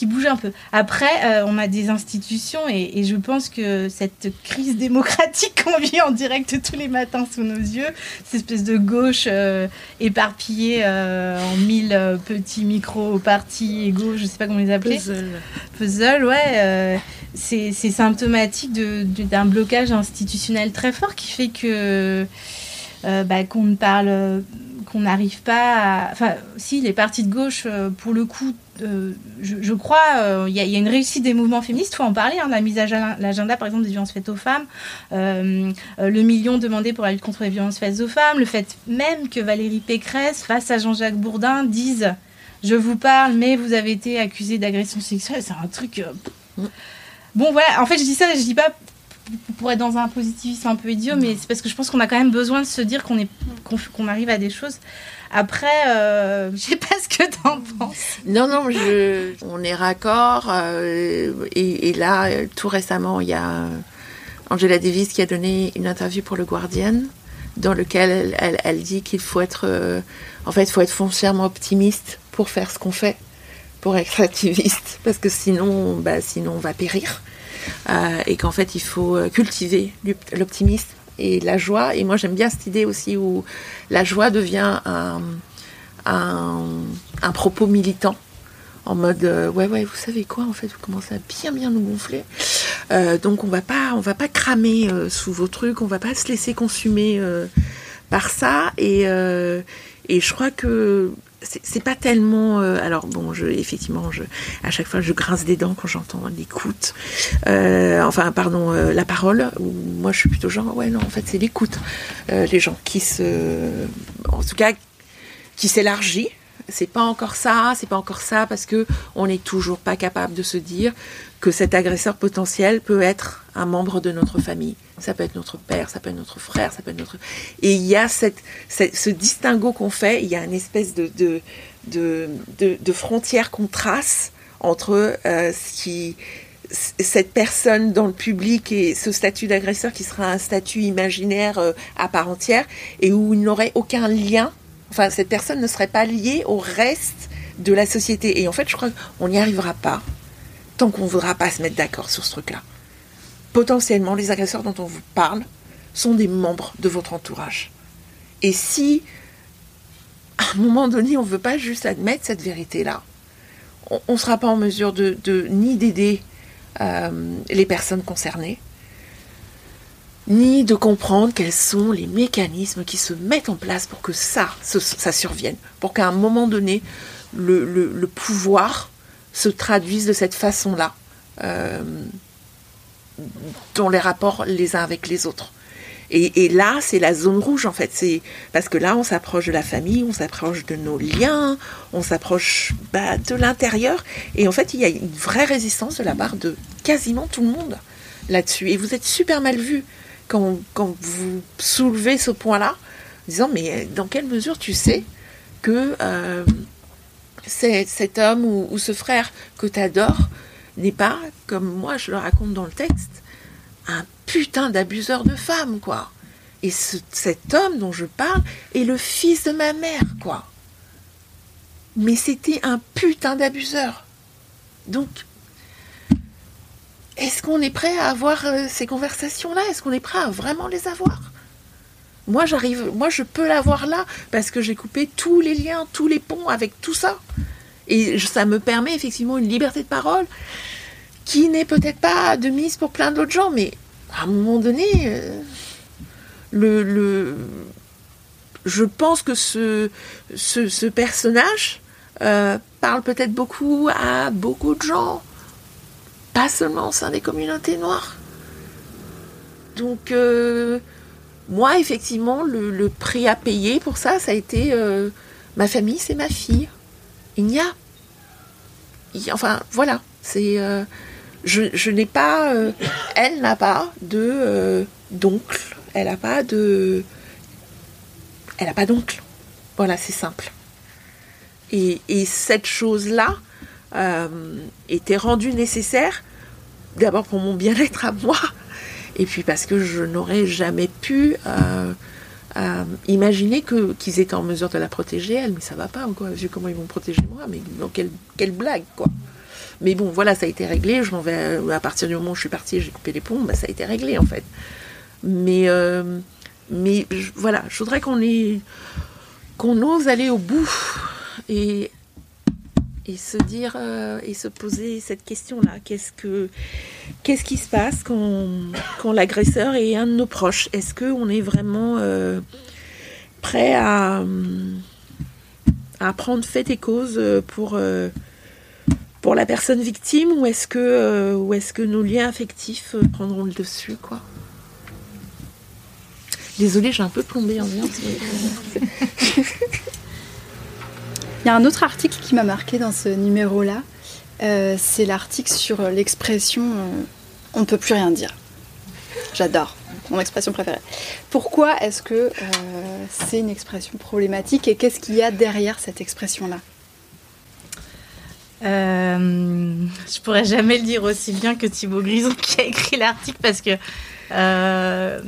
[SPEAKER 2] qui bougent un peu. Après, euh, on a des institutions et, je pense que cette crise démocratique qu'on vit en direct tous les matins sous nos yeux, cette espèce de gauche euh, éparpillée en mille petits micro-partis égaux, je sais pas comment les appeler.
[SPEAKER 3] Puzzle.
[SPEAKER 2] Puzzle, ouais c'est symptomatique d'un blocage institutionnel très fort qui fait que euh, bah, qu'on ne parle, qu'on n'arrive pas à... Enfin, si, les partis de gauche, euh, pour le coup, euh, je, crois, il y, a une réussite des mouvements féministes, il faut en parler, hein, la mise à l'agenda, par exemple, des violences faites aux femmes, le million demandé pour la lutte contre les violences faites aux femmes, le fait même que Valérie Pécresse, face à Jean-Jacques Bourdin, dise « Je vous parle, mais vous avez été accusé d'agression sexuelle », c'est un truc... Bon, voilà, en fait, je dis ça, je dis pas pour être dans un positivisme un peu idiot, mais c'est parce que je pense qu'on a quand même besoin de se dire qu'on est qu'on arrive à des choses. Après, euh, je sais pas ce que t'en penses.
[SPEAKER 3] Non, non, on est raccord. Euh, et, là, tout récemment, il y a Angela Davis qui a donné une interview pour le Guardian, dans lequel elle, dit qu'il faut être, euh, en fait, faut être foncièrement optimiste pour faire ce qu'on fait pour être activiste, parce que sinon, bah, sinon on va périr. Et qu'en fait, il faut cultiver l'optimisme et la joie. Et moi, j'aime bien cette idée aussi où la joie devient un, un, propos militant. En mode euh, ouais ouais vous savez quoi en fait vous commencez à bien bien nous gonfler donc on va pas va pas cramer sous vos trucs on va pas se laisser consumer par ça et et je crois que c'est pas tellement euh, alors bon je effectivement je à chaque fois je grince des dents quand j'entends l'écoute. Euh, enfin pardon euh, la parole moi je suis plutôt genre ouais non en fait c'est l'écoute. Les gens qui se en tout cas qui s'élargit c'est pas encore ça, c'est pas encore ça, parce que on n'est toujours pas capable de se dire que cet agresseur potentiel peut être un membre de notre famille. Ça peut être notre père, ça peut être notre frère, ça peut être notre. Et il y a ce distinguo qu'on fait, il y a une espèce de, frontière qu'on trace entre euh, cette personne dans le public et ce statut d'agresseur qui sera un statut imaginaire euh, à part entière et où il n'aurait aucun lien Enfin, cette personne ne serait pas liée au reste de la société. Et en fait, je crois qu'on n'y arrivera pas tant qu'on ne voudra pas se mettre d'accord sur ce truc-là. Potentiellement, les agresseurs dont on vous parle sont des membres de votre entourage. Et si, à un moment donné, on ne veut pas juste admettre cette vérité-là, on ne sera pas en mesure de, ni d'aider euh, les personnes concernées, ni de comprendre quels sont les mécanismes qui se mettent en place pour que ça, ça survienne, pour qu'à un moment donné, le, pouvoir se traduise de cette façon-là. Euh, dans les rapports les uns avec les autres. Et, là, c'est la zone rouge en fait. C'est parce que là, on s'approche de la famille, on s'approche de nos liens, on s'approche bah, de l'intérieur. Et en fait, il y a une vraie résistance de la part de quasiment tout le monde là-dessus. Et vous êtes super mal vu quand, quand vous soulevez ce point-là, disant mais dans quelle mesure tu sais que euh, cet homme ou, ce frère que tu adores n'est pas, comme moi je le raconte dans le texte, un putain d'abuseur de femmes, quoi. Et cet homme dont je parle est le fils de ma mère, quoi. Mais c'était un putain d'abuseur. Donc, est-ce qu'on est prêt à avoir euh, ces conversations-là? Est-ce qu'on est prêt à vraiment les avoir? Moi, j'arrive, moi, je peux l'avoir là parce que j'ai coupé tous les liens, tous les ponts avec tout ça. Et ça me permet effectivement une liberté de parole qui n'est peut-être pas de mise pour plein d'autres gens, mais à un moment donné, euh, le, je pense que ce, ce, personnage euh, parle peut-être beaucoup à beaucoup de gens, pas seulement au sein des communautés noires. Donc, euh, moi, effectivement, le, prix à payer pour ça, ça a été ma famille, c'est ma fille. Il n'y a. enfin, voilà. C'est je, n'ai pas, euh, elle n'a pas euh, d'oncle, elle n'a pas de, elle n'a pas d'oncle. Voilà, c'est simple. Et, cette chose-là euh, était rendue nécessaire, d'abord pour mon bien-être à moi, et puis parce que je n'aurais jamais pu imaginer que qu'ils étaient en mesure de la protéger elle, mais ça va pas vu comment ils vont protéger moi, mais quelle, quelle blague quoi. Mais bon, voilà, ça a été réglé. Je m'en vais euh, à partir du moment où je suis partie, j'ai coupé les ponts, bah, ça a été réglé en fait. Mais, euh, mais voilà, je voudrais qu'on qu'on ose aller au bout et, se dire euh, et se poser cette question-là. Qu'est-ce que qu'est-ce qui se passe quand, quand l'agresseur est un de nos proches? Est-ce qu'on est vraiment prêt à, à prendre fait et cause pour pour la personne victime? Ou est-ce que, euh, ou est-ce que nos liens affectifs euh, prendront le dessus quoi? Désolée, j'ai un peu plombé en bien.
[SPEAKER 1] Il y a un autre article qui m'a marqué dans ce numéro-là. Euh, c'est l'article sur l'expression on ne peut plus rien dire. J'adore, mon expression préférée. Pourquoi est-ce que c'est une expression problématique et qu'est-ce qu'il y a derrière cette expression-là?
[SPEAKER 2] Euh, je pourrais jamais le dire aussi bien que Thibaut Grison qui a écrit l'article parce que euh,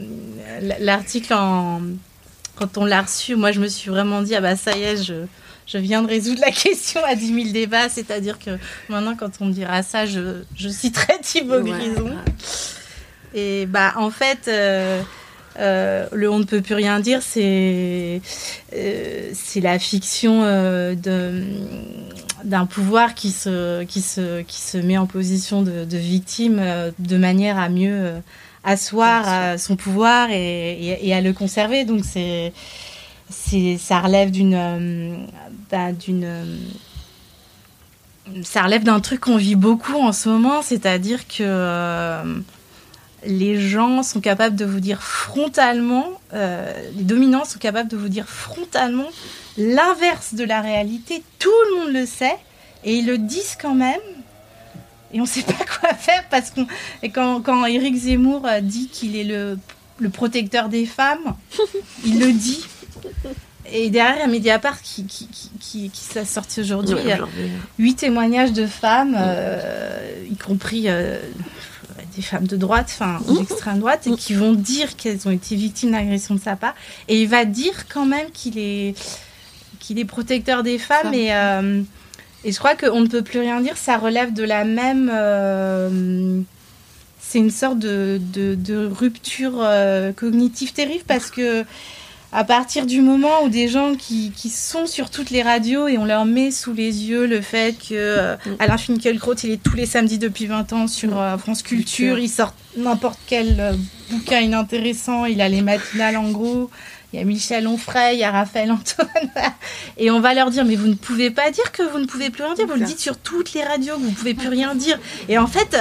[SPEAKER 2] l'article, quand on l'a reçu, moi je me suis vraiment dit ah bah ça y est, je, je viens de résoudre la question à 10 000 débats. C'est-à-dire que maintenant, quand on me dira ça, je, je citerai Thibaut Grison. Et bah en fait. Euh, euh, le on ne peut plus rien dire, c'est euh, c'est la fiction d'un pouvoir qui se, qui, se, qui se met en position de, victime de manière à mieux asseoir son pouvoir et, et, à le conserver. Donc c'est ça relève d'une d'une ça relève d'un truc qu'on vit beaucoup en ce moment, c'est-à-dire que les gens sont capables de vous dire frontalement, euh, les dominants sont capables de vous dire frontalement l'inverse de la réalité. Tout le monde le sait et ils le disent quand même. Et on ne sait pas quoi faire parce qu'on. quand, quand Eric Zemmour euh, dit qu'il est le, protecteur des femmes, il le dit. Et derrière, Mediapart qui, qui, qui, qui, s'est sorti aujourd'hui. il y a huit témoignages de femmes, euh, y compris des femmes de droite, enfin mmh. d'extrême droite, et qui vont dire qu'elles ont été victimes d'agression de sa part. Et il va dire quand même qu'il est, qu'il est protecteur des femmes. Et, euh, et je crois qu'on ne peut plus rien dire. Ça relève de la même. Euh, c'est une sorte de, de, rupture euh, cognitive terrible parce que à partir du moment où des gens qui, qui, sont sur toutes les radios et on leur met sous les yeux le fait que euh. Alain Finkielkraut, il est tous les samedis depuis 20 ans sur euh, France Culture, il sort n'importe quel euh, bouquin inintéressant, il a les matinales en gros, il y a Michel Onfray, il y a Raphaël Antoine, et on va leur dire mais vous ne pouvez pas dire que vous ne pouvez plus rien dire, vous le dites sur toutes les radios, vous ne pouvez plus rien dire, et en fait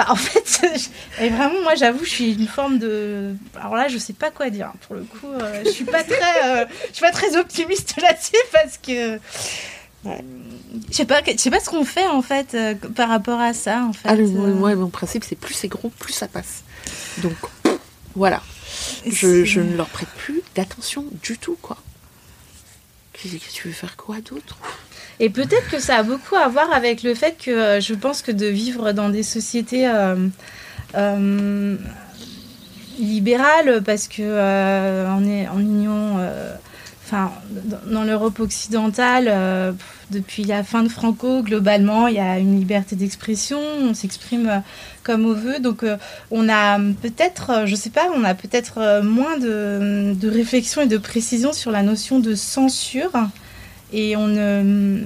[SPEAKER 2] bah, en fait, et vraiment, moi, j'avoue, je suis une forme de. Alors là, je sais pas quoi dire. Pour le coup, euh, je suis pas très, je suis pas très optimiste là-dessus parce que. Je sais pas, je sais pas ce qu'on fait en fait par rapport à ça. En fait.
[SPEAKER 3] Ah, mon principe, c'est plus c'est gros, plus ça passe. Donc, voilà. Je, je, ne leur prête plus d'attention du tout, quoi. Tu veux faire quoi d'autre?
[SPEAKER 2] Et peut-être que ça a beaucoup à voir avec le fait que euh, je pense que de vivre dans des sociétés euh, euh, libérales, parce que on est en union enfin, dans l'Europe occidentale, depuis la fin de Franco, globalement, il y a une liberté d'expression, on s'exprime comme on veut. Donc, on a peut-être, je sais pas, on a peut-être moins de, de, réflexion et de précision sur la notion de censure. Et on ne,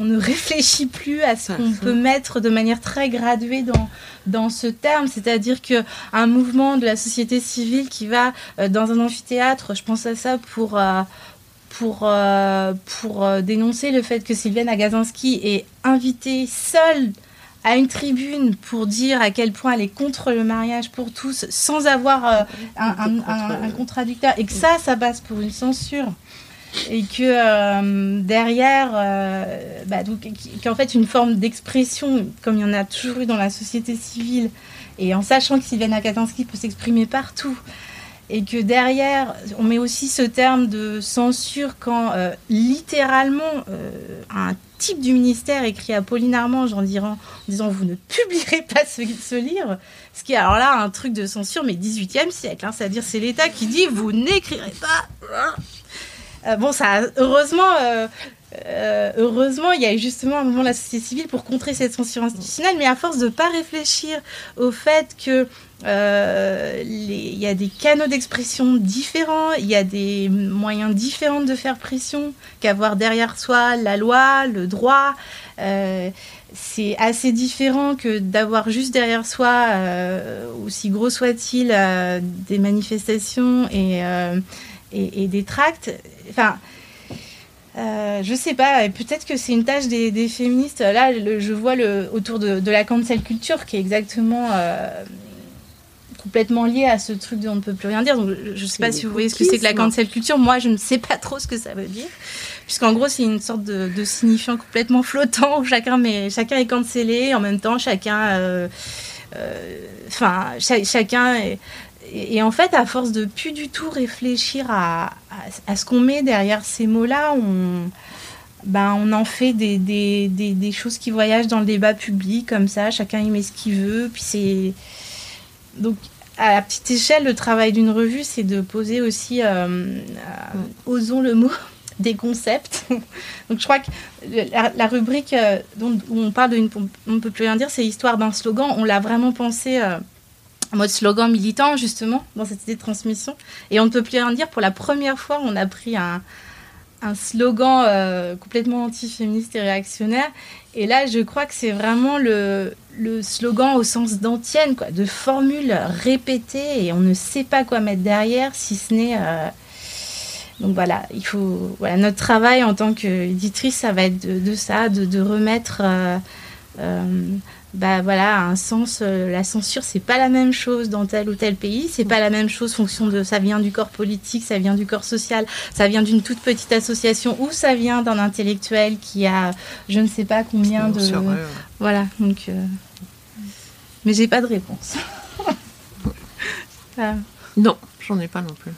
[SPEAKER 2] on ne réfléchit plus à ce qu'on peut mettre de manière très graduée dans, dans ce terme, c'est-à-dire que un mouvement de la société civile qui va euh, dans un amphithéâtre, je pense à ça pour euh, pour, euh, pour dénoncer le fait que Sylviane Agazinski est invitée seule à une tribune pour dire à quel point elle est contre le mariage pour tous sans avoir un, contradicteur. Et que ça, ça passe pour une censure et que euh, derrière, euh, bah, qu'en fait une forme d'expression, comme il y en a toujours eu dans la société civile, et en sachant que Sylvain Akatinski peut s'exprimer partout, et que derrière, on met aussi ce terme de censure quand euh, littéralement un type du ministère écrit à Pauline Armange en, disant, vous ne publierez pas ce, livre, ce qui est alors là un truc de censure, mais 18e siècle, hein, c'est-à-dire c'est l'État qui dit vous n'écrirez pas euh, bon, ça, heureusement, euh, euh, heureusement, il y a justement un moment de la société civile pour contrer cette censure institutionnelle, mais à force de ne pas réfléchir au fait que il y a des canaux d'expression différents, il y a des moyens différents de faire pression, qu'avoir derrière soi la loi, le droit. c'est assez différent que d'avoir juste derrière soi, aussi gros soit-il, des manifestations et, et, des tracts. Enfin, euh, je sais pas, peut-être que c'est une tâche des, féministes. Là, je vois le, autour de, la cancel culture qui est exactement euh, complètement lié à ce truc de on ne peut plus rien dire. Donc, je sais pas si vous voyez ce que c'est que la cancel culture. Moi, je ne sais pas trop ce que ça veut dire. Puisqu'en gros, c'est une sorte de, signifiant complètement flottant où chacun, mais, chacun est cancellé. En même temps, chacun. Euh, enfin, chacun est et, en fait, à force de plus du tout réfléchir à, ce qu'on met derrière ces mots-là, on, ben, on en fait des, des, des, choses qui voyagent dans le débat public, comme ça, chacun y met ce qu'il veut. Puis c'est. Donc, à la petite échelle, le travail d'une revue, c'est de poser aussi, euh, euh, osons le mot, des concepts. Donc je crois que la, rubrique euh, dont, où on parle de une, on ne peut plus rien dire, c'est l'histoire d'un slogan. On l'a vraiment pensé en mode slogan militant, justement, dans cette idée de transmission. Et on ne peut plus rien dire. Pour la première fois, on a pris un, slogan euh, complètement anti-féministe et réactionnaire. Et là, je crois que c'est vraiment le, slogan au sens d'antienne, quoi, de formule répétée et on ne sait pas quoi mettre derrière, si ce n'est. Euh, donc voilà, il faut. Notre travail en tant qu'éditrice, ça va être de, ça, de, de remettre. Euh, bah voilà, un sens, euh, la censure, c'est pas la même chose dans tel ou tel pays, c'est pas la même chose fonction de ça vient du corps politique, ça vient du corps social, ça vient d'une toute petite association ou ça vient d'un intellectuel qui a je ne sais pas combien de. Voilà, donc. Euh, mais j'ai pas de réponse.
[SPEAKER 3] Non, j'en ai pas non plus.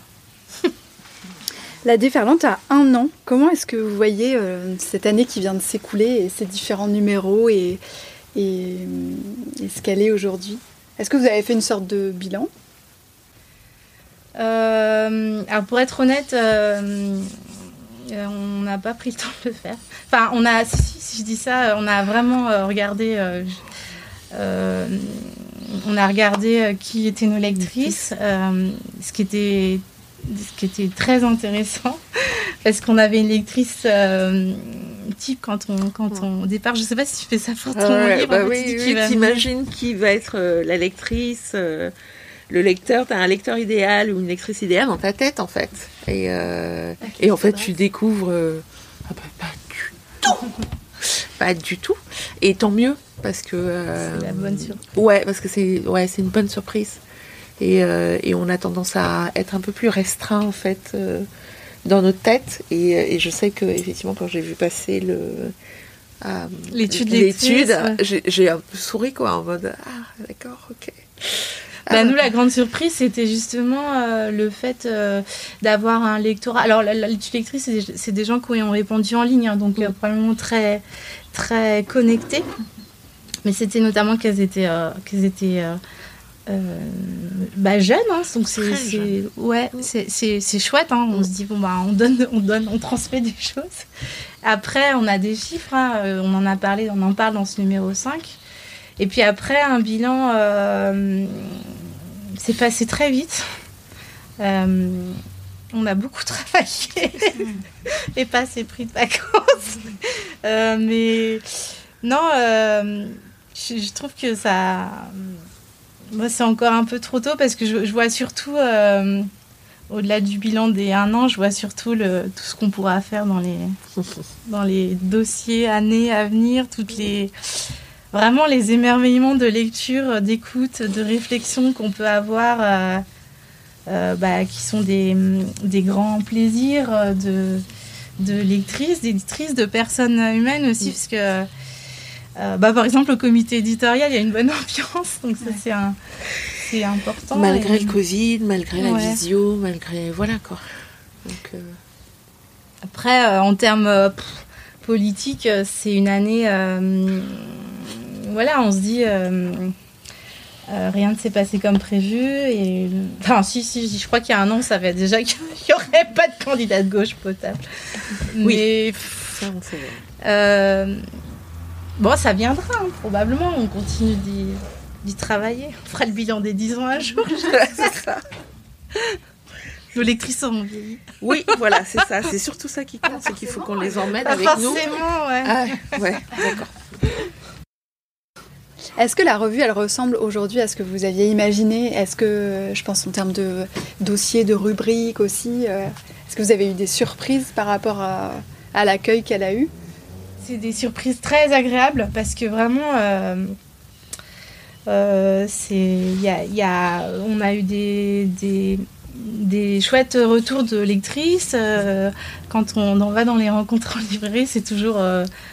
[SPEAKER 1] La déferlante a un an. Comment est-ce que vous voyez euh, cette année qui vient de s'écouler et ces différents numéros et, et, ce qu'elle est aujourd'hui? Est-ce que vous avez fait une sorte de bilan?
[SPEAKER 2] Euh, Alors pour être honnête, euh, euh, on n'a pas pris le temps de le faire. Enfin, on a, si, je dis ça, on a vraiment regardé. on a regardé qui étaient nos lectrices, ce qui était ce qui était très intéressant parce qu'on avait une lectrice type quand on, quand on départ. Je sais pas si tu fais ça pour ton livre.
[SPEAKER 3] Bah oui, tu imagines qui va être euh, la lectrice, euh, le lecteur. Tu as un lecteur idéal ou une lectrice idéale dans ta tête, en fait. Et, euh, et en fait, tu découvres. ah bah, pas du tout pas du tout. Et tant mieux, parce que.
[SPEAKER 2] c'est la bonne surprise.
[SPEAKER 3] Ouais, parce que c'est ouais, c'est une bonne surprise. Et, et, on a tendance à être un peu plus restreint, en fait, dans notre tête. Et, et je sais que, effectivement, quand j'ai vu passer le
[SPEAKER 2] euh, l'étude,
[SPEAKER 3] j'ai un peu souri quoi, en mode ah d'accord, ok.
[SPEAKER 2] Bah, ah. nous, la grande surprise, c'était justement euh, le fait euh, d'avoir un lectorat. Alors, l'étude lectrice, c'est des, gens qui ont répondu en ligne, hein, donc mm. probablement très, très connectés. Mais c'était notamment qu'elles étaient, qu'elles étaient bah, jeunes, hein, donc c'est ouais, c'est chouette. Hein, on mm. se dit bon bah on donne, on donne, on transmet des choses. Après, on a des chiffres, hein, euh, on en a parlé, on en parle dans ce numéro 5. Et puis après, un bilan, euh, c'est passé très vite. Euh, on a beaucoup travaillé et pas assez pris de vacances. mais non, je, trouve que ça. C'est encore un peu trop tôt parce que je, je vois surtout au-delà du bilan des un an, je vois surtout le, tout ce qu'on pourra faire dans les, dans les dossiers années à venir, toutes les, vraiment les émerveillements de lecture, d'écoute, de réflexion qu'on peut avoir, euh, euh, bah, qui sont des, des, grands plaisirs de, de lectrices, d'éditrices, de personnes humaines aussi, parce que euh, bah, par exemple, au comité éditorial, il y a une bonne ambiance, donc ça c'est un c'est important.
[SPEAKER 3] Malgré le Covid, malgré la visio, malgré. Voilà quoi.
[SPEAKER 2] Euh, Après, euh, en termes euh, politiques, c'est une année. voilà, on se dit. rien ne s'est passé comme prévu. Et... Enfin, si, si, je crois qu'il y a un an, on savait déjà qu'il n'y aurait pas de candidat de gauche potable.
[SPEAKER 3] Oui, ça, on
[SPEAKER 2] savait. Bon, ça viendra, hein, probablement. On continue d'y d'y travailler. On fera le bilan des 10 ans un jour. c'est ça. Nos lectrices ont vieilli.
[SPEAKER 3] Oui, voilà, c'est ça. C'est surtout ça qui compte, c'est qu'il faut qu'on les emmène avec
[SPEAKER 2] nous. Forcément, ouais.
[SPEAKER 3] Ah, ouais, d'accord.
[SPEAKER 1] Est-ce que la revue, elle ressemble aujourd'hui à ce que vous aviez imaginé? Est-ce que, je pense en termes de dossiers, de rubriques aussi, euh, est-ce que vous avez eu des surprises par rapport à, l'accueil qu'elle a eu?
[SPEAKER 2] C'est des surprises très agréables parce que vraiment, euh, euh, c'est, y a, on a eu des, des, chouettes retours de lectrices. Euh, quand on, on, va dans les rencontres en librairie, c'est toujours,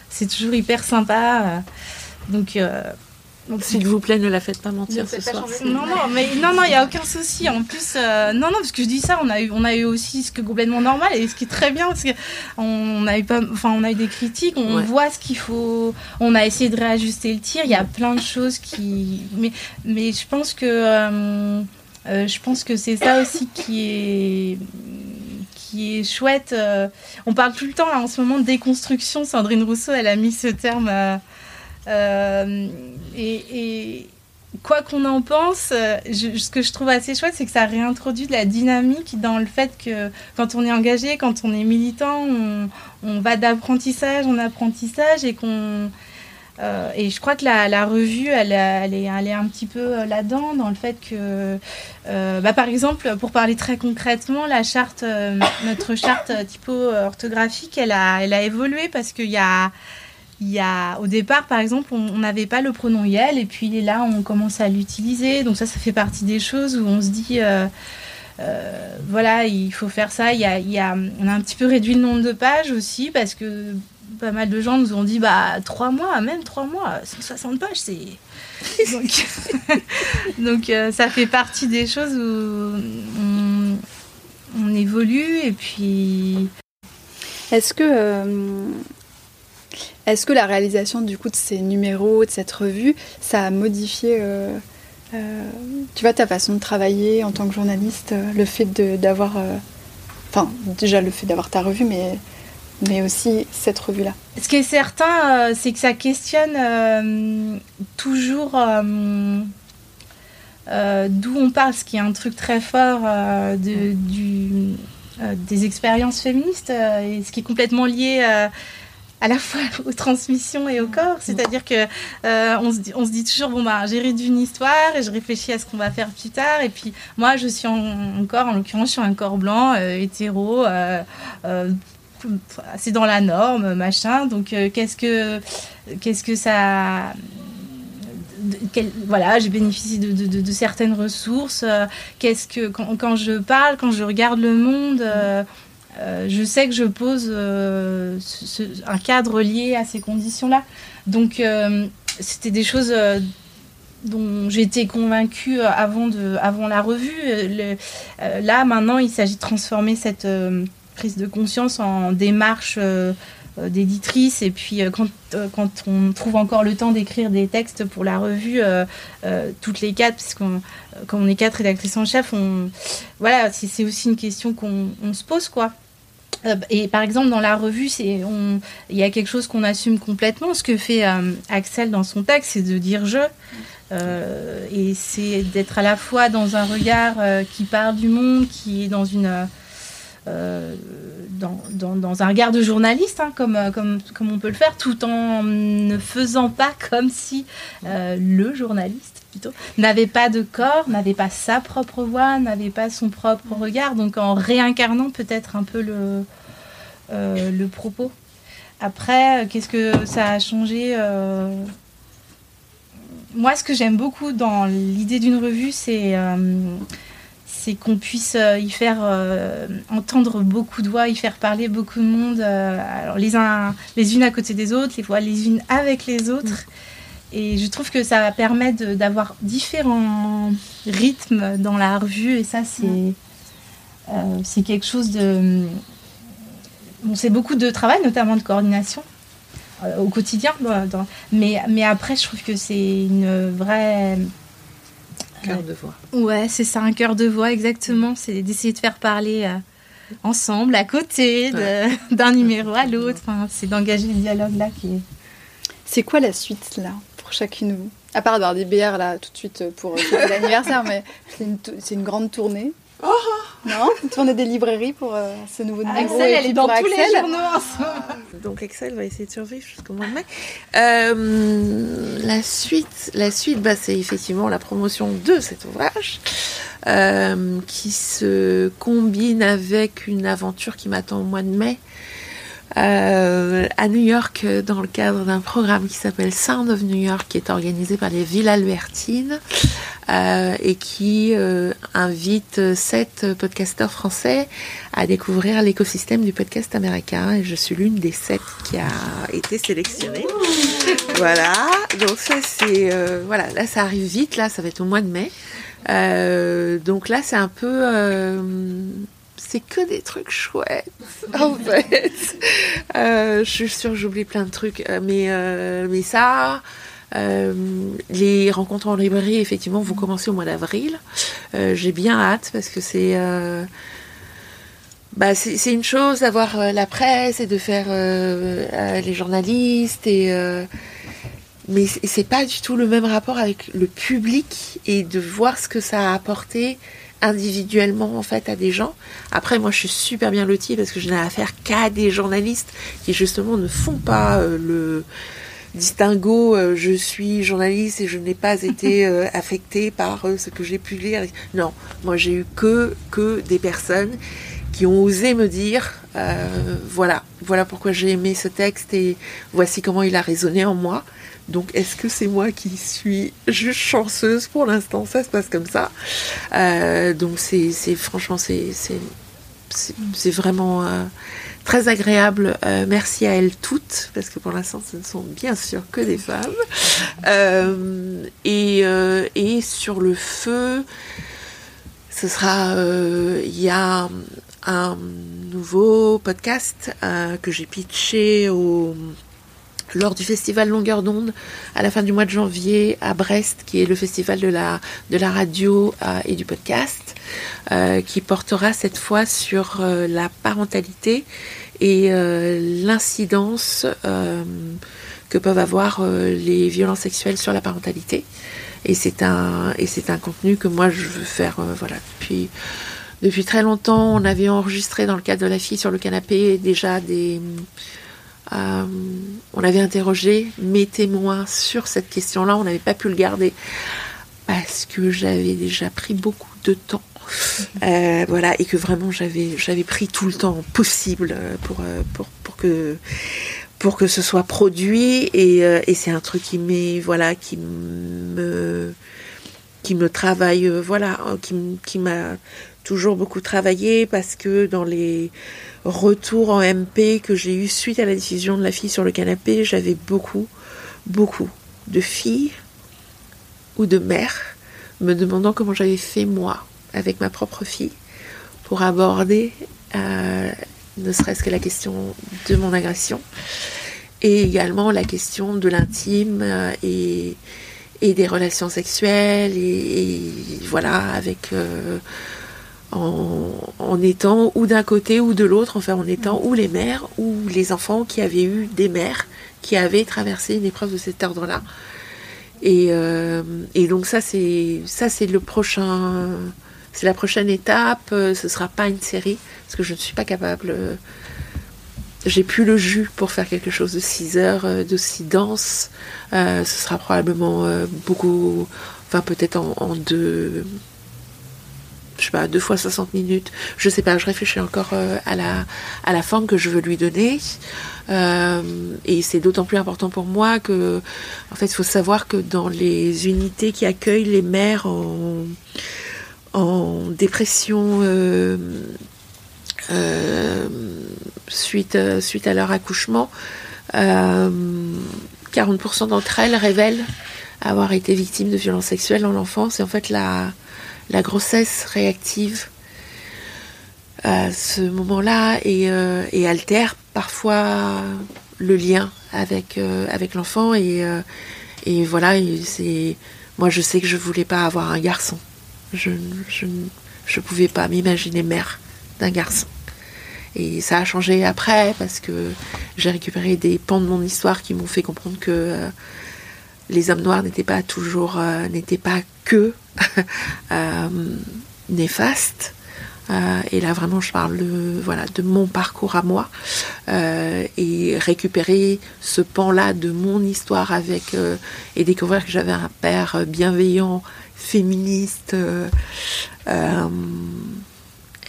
[SPEAKER 2] c'est toujours hyper sympa. Donc,
[SPEAKER 3] s'il vous plaît, ne la faites pas mentir ce soir.
[SPEAKER 2] Non, non, mais non, non, il y a aucun souci. En plus, euh, non, non, parce que je dis ça, on a eu, on a eu aussi ce qui est complètement normal et ce qui est très bien, parce qu'on a eu pas, enfin, on a eu des critiques, on voit ce qu'il faut, on a essayé de réajuster le tir. Il y a plein de choses qui, mais, mais je pense que, euh, euh, je pense que c'est ça aussi qui est qui est chouette. on parle tout le temps là, en ce moment de déconstruction. Sandrine Rousseau, elle a mis ce terme euh, et, quoi qu'on en pense, euh, ce que je trouve assez chouette, c'est que ça réintroduit de la dynamique dans le fait que quand on est engagé, quand on est militant, on, va d'apprentissage en apprentissage et qu'on euh, et je crois que la, revue, elle, est, un petit peu là-dedans, dans le fait que, bah, par exemple, pour parler très concrètement, la charte, notre charte typo-orthographique, elle a évolué parce qu'il y a, il y a, au départ, par exemple, on n'avait pas le pronom yel, et puis là, on commence à l'utiliser. Donc ça, ça fait partie des choses où on se dit, euh, euh, voilà, il faut faire ça. Il y, a, il y a, on a un petit peu réduit le nombre de pages aussi, parce que pas mal de gens nous ont dit, bah, trois mois, même trois mois, 160 pages, c'est... donc, donc euh, ça fait partie des choses où on, on évolue, et puis...
[SPEAKER 1] Est-ce que est-ce que la réalisation du coup de ces numéros, de cette revue, ça a modifié euh, euh, tu vois, ta façon de travailler en tant que journaliste, euh, le fait d'avoir, enfin déjà le fait d'avoir ta revue, mais mais aussi cette revue-là?
[SPEAKER 2] Ce qui est certain, c'est que ça questionne toujours d'où on parle, ce qui est un truc très fort de, du, des expériences féministes, et ce qui est complètement lié à la fois aux transmissions et au corps. C'est-à-dire que euh, on, se dit, on se dit toujours bon bah j'ai réduit une histoire et je réfléchis à ce qu'on va faire plus tard. Et puis moi je suis encore en l'occurrence sur un corps blanc, euh, hétéro. Euh, c'est dans la norme, machin. Donc qu'est-ce que qu'est-ce que ça voilà, j'ai bénéficié de, certaines ressources. Qu'est-ce que quand, je parle, quand je regarde le monde, je sais que je pose un cadre lié à ces conditions-là. Donc c'était des choses dont j'étais convaincue avant, de, avant la revue. Euh, là, maintenant, il s'agit de transformer cette euh, prise de conscience en démarche euh, d'éditrice. Et puis, quand, quand, on trouve encore le temps d'écrire des textes pour la revue, toutes les quatre, parce qu'on on est quatre rédactrices en chef, voilà, c'est aussi une question qu'on se pose, quoi. Et par exemple, dans la revue, il y a quelque chose qu'on assume complètement. Ce que fait Axel dans son texte, c'est de dire je. Euh, et c'est d'être à la fois dans un regard euh, qui parle du monde, qui est dans une euh, dans, dans, dans, un regard de journaliste, hein, comme, comme, comme on peut le faire, tout en ne faisant pas comme si le journaliste plutôt n'avait pas de corps, n'avait pas sa propre voix, n'avait pas son propre regard, donc en réincarnant peut-être un peu le, le propos. Après, qu'est-ce que ça a changé moi, ce que j'aime beaucoup dans l'idée d'une revue, c'est euh, qu'on puisse euh, y faire euh, entendre beaucoup de voix, y faire parler beaucoup de monde, alors les, uns, les unes à côté des autres, les voix les unes avec les autres. Mm. Et je trouve que ça permet d'avoir différents rythmes dans la revue, et ça, c'est mm. c'est quelque chose de. Bon, c'est beaucoup de travail, notamment de coordination. Euh, au quotidien. mais, mais après, je trouve que c'est une vraie.
[SPEAKER 3] Cœur de voix.
[SPEAKER 2] Ouais, c'est ça, un cœur de voix, exactement. C'est d'essayer de faire parler euh, ensemble, à côté, d'un numéro à l'autre. Enfin, c'est d'engager le dialogue là qui est.
[SPEAKER 1] C'est quoi la suite là? Pour chacune de vous À part d'avoir des bières là tout de suite pour, l'anniversaire, mais c'est une, une, grande tournée. Oh non? Tourner des librairies pour euh, ce nouveau numéro.
[SPEAKER 2] Axel, elle est dans tous les journaux
[SPEAKER 3] Donc Axel va essayer de survivre jusqu'au mois de mai. Euh, la suite, la suite bah, c'est effectivement la promotion de cet ouvrage. Euh, qui se combine avec une aventure qui m'attend au mois de mai euh, à New York dans le cadre d'un programme qui s'appelle Sound of New York, qui est organisé par les Villes Albertines euh, et qui euh, invite sept podcasteurs français à découvrir l'écosystème du podcast américain. Et je suis l'une des sept qui a été sélectionnée. voilà, donc ça c'est euh, voilà, là ça arrive vite, là ça va être au mois de mai. Euh, donc là c'est un peu c'est que des trucs chouettes, en fait. Euh, je suis sûre que j'oublie plein de trucs, euh, mais, euh, mais ça, les rencontres en librairie, effectivement, vont commencer au mois d'avril. J'ai bien hâte parce que c'est. Bah, une chose d'avoir la presse et de faire les journalistes et mais c'est pas du tout le même rapport avec le public et de voir ce que ça a apporté individuellement en fait à des gens. Après moi je suis super bien lotie parce que je n'ai affaire qu'à des journalistes qui justement ne font pas euh, le distinguo euh, je suis journaliste et je n'ai pas été euh, affectée par ce que j'ai pu lire. Non, moi j'ai eu que que des personnes qui ont osé me dire voilà, voilà pourquoi j'ai aimé ce texte et voici comment il a résonné en moi. Donc est-ce que c'est moi qui suis juste chanceuse pour l'instant? Ça se passe comme ça. Euh, donc c'est franchement c'est c'est vraiment euh, très agréable. Euh, merci à elles toutes, parce que pour l'instant, ce ne sont bien sûr que des femmes. et, et, sur le feu, ce sera. Il y a un nouveau podcast que j'ai pitché au lors du festival Longueur d'onde à la fin du mois de janvier à Brest, qui est le festival de la, radio euh, et du podcast, euh, qui portera cette fois sur euh, la parentalité et l'incidence que peuvent avoir les violences sexuelles sur la parentalité. Et c'est un, et c'est un contenu que moi je veux faire voilà, depuis, depuis très longtemps. On avait enregistré dans le cadre de la fille sur le canapé déjà des euh, on avait interrogé mes témoins sur cette question-là, on n'avait pas pu le garder parce que j'avais déjà pris beaucoup de temps. Euh, voilà, et que vraiment j'avais, j'avais pris tout le temps possible pour, pour, pour que pour que ce soit produit. Et, et c'est un truc qui m'est voilà qui me qui me travaille voilà qui, qui m'a toujours beaucoup travaillé parce que dans les retours en MP que j'ai eu suite à la décision de la fille sur le canapé, j'avais beaucoup, beaucoup de filles ou de mères me demandant comment j'avais fait moi avec ma propre fille pour aborder euh, ne serait-ce que la question de mon agression et également la question de l'intime euh, et, et, des relations sexuelles et, voilà avec euh, en, étant ou d'un côté ou de l'autre, enfin en étant ou les mères ou les enfants qui avaient eu des mères qui avaient traversé une épreuve de cet ordre-là. Et, euh, et, donc ça c'est ça c'est le prochain, c'est la prochaine étape. Ce sera pas une série parce que je ne suis pas capable. j'ai plus le jus pour faire quelque chose de 6 heures, euh, de si dense. Euh, ce sera probablement beaucoup, enfin peut-être en, en deux je sais pas, deux fois 60 minutes. Je sais pas, je réfléchis encore euh, à, la, à la forme que je veux lui donner. Euh, et c'est d'autant plus important pour moi que, en fait, il faut savoir que dans les unités qui accueillent les mères en, dépression euh, suite, suite à leur accouchement, 40% d'entre elles révèlent avoir été victimes de violences sexuelles dans l'enfance. Et en fait, la, la grossesse réactive à ce moment-là et, euh, altère parfois le lien avec, euh, avec l'enfant. Et, euh, voilà, c'est moi je sais que je voulais pas avoir un garçon. Je je, pouvais pas m'imaginer mère d'un garçon. Et ça a changé après parce que j'ai récupéré des pans de mon histoire qui m'ont fait comprendre que les hommes noirs n'étaient pas toujours, n'étaient pas que euh, néfaste. Euh, et là, vraiment, je parle de, voilà, de mon parcours à moi euh, et récupérer ce pan-là de mon histoire avec et découvrir que j'avais un père bienveillant, féministe,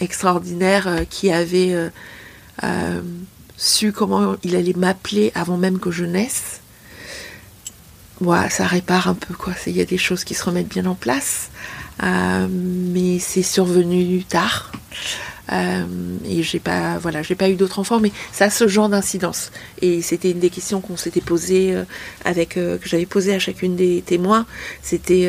[SPEAKER 3] extraordinaire, qui avait su comment il allait m'appeler avant même que je naisse ça répare un peu, quoi. Il y a des choses qui se remettent bien en place, euh, mais c'est survenu tard. Euh, et j'ai pas, voilà, j'ai pas eu d'autres enfants, mais ça ce genre d'incidence. Et c'était une des questions qu'on s'était posées euh, avec, que j'avais posées à chacune des témoins. C'était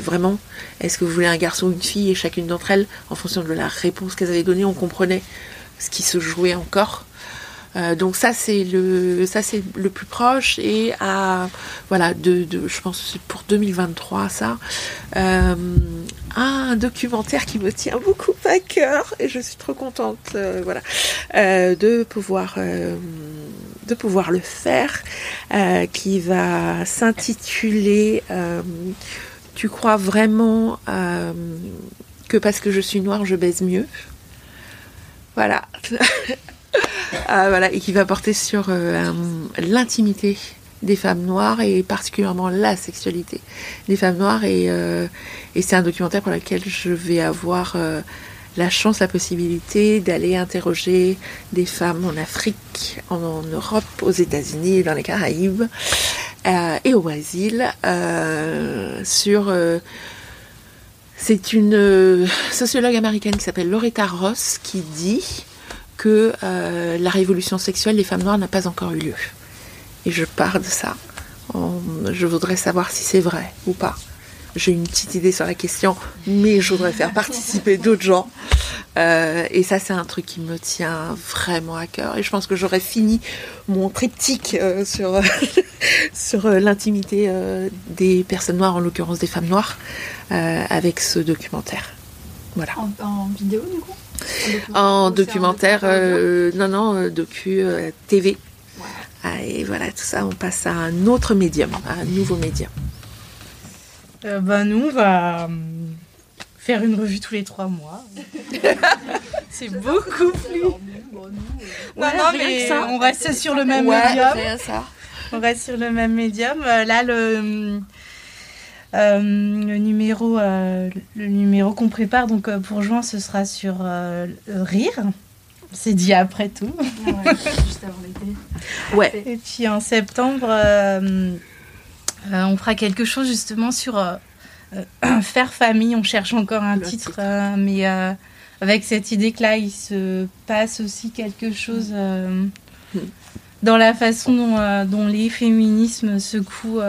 [SPEAKER 3] vraiment, est-ce que vous voulez un garçon ou une fille? Et chacune d'entre elles, en fonction de la réponse qu'elles avaient donnée, on comprenait ce qui se jouait encore. Euh, donc ça c'est le ça c'est le plus proche et à voilà de, je pense c'est pour 2023 ça. Euh, un documentaire qui me tient beaucoup à cœur et je suis trop contente euh, voilà de pouvoir de pouvoir le faire qui va s'intituler tu crois vraiment que parce que je suis noire je baise mieux? Voilà Ah, voilà, et qui va porter sur euh, l'intimité des femmes noires et particulièrement la sexualité des femmes noires. Et, euh, c'est un documentaire pour lequel je vais avoir euh, la chance, la possibilité d'aller interroger des femmes en Afrique, en, Europe, aux États-Unis, dans les Caraïbes et au Brésil sur c'est une sociologue américaine qui s'appelle Loretta Ross qui dit que euh, la révolution sexuelle des femmes noires n'a pas encore eu lieu. Et je pars de ça. je voudrais savoir si c'est vrai ou pas. J'ai une petite idée sur la question, mais je voudrais faire participer d'autres gens. Euh, et ça, c'est un truc qui me tient vraiment à cœur. Et je pense que j'aurais fini mon triptyque euh, sur, sur l'intimité des personnes noires, en l'occurrence des femmes noires, avec ce documentaire. Voilà.
[SPEAKER 1] en vidéo, du coup?
[SPEAKER 3] En documentaire, euh, non, non, euh, docu euh, TV. Ah, et voilà, tout ça, on passe à un autre médium, à un nouveau médium.
[SPEAKER 2] ben, nous, on va faire une revue tous les trois mois. C'est beaucoup plus. non, non, mais on reste sur le même médium. On reste sur le même médium. Là, le le numéro, le numéro qu'on prépare donc pour juin, ce sera sur rire. C'est dit après tout.
[SPEAKER 1] Ah juste avant l'été.
[SPEAKER 3] Ouais.
[SPEAKER 2] Et puis en septembre, on fera quelque chose justement sur faire famille. On cherche encore un titre, mais avec cette idée que là, il se passe aussi quelque chose euh, dans la façon dont, euh, les féminismes secouent,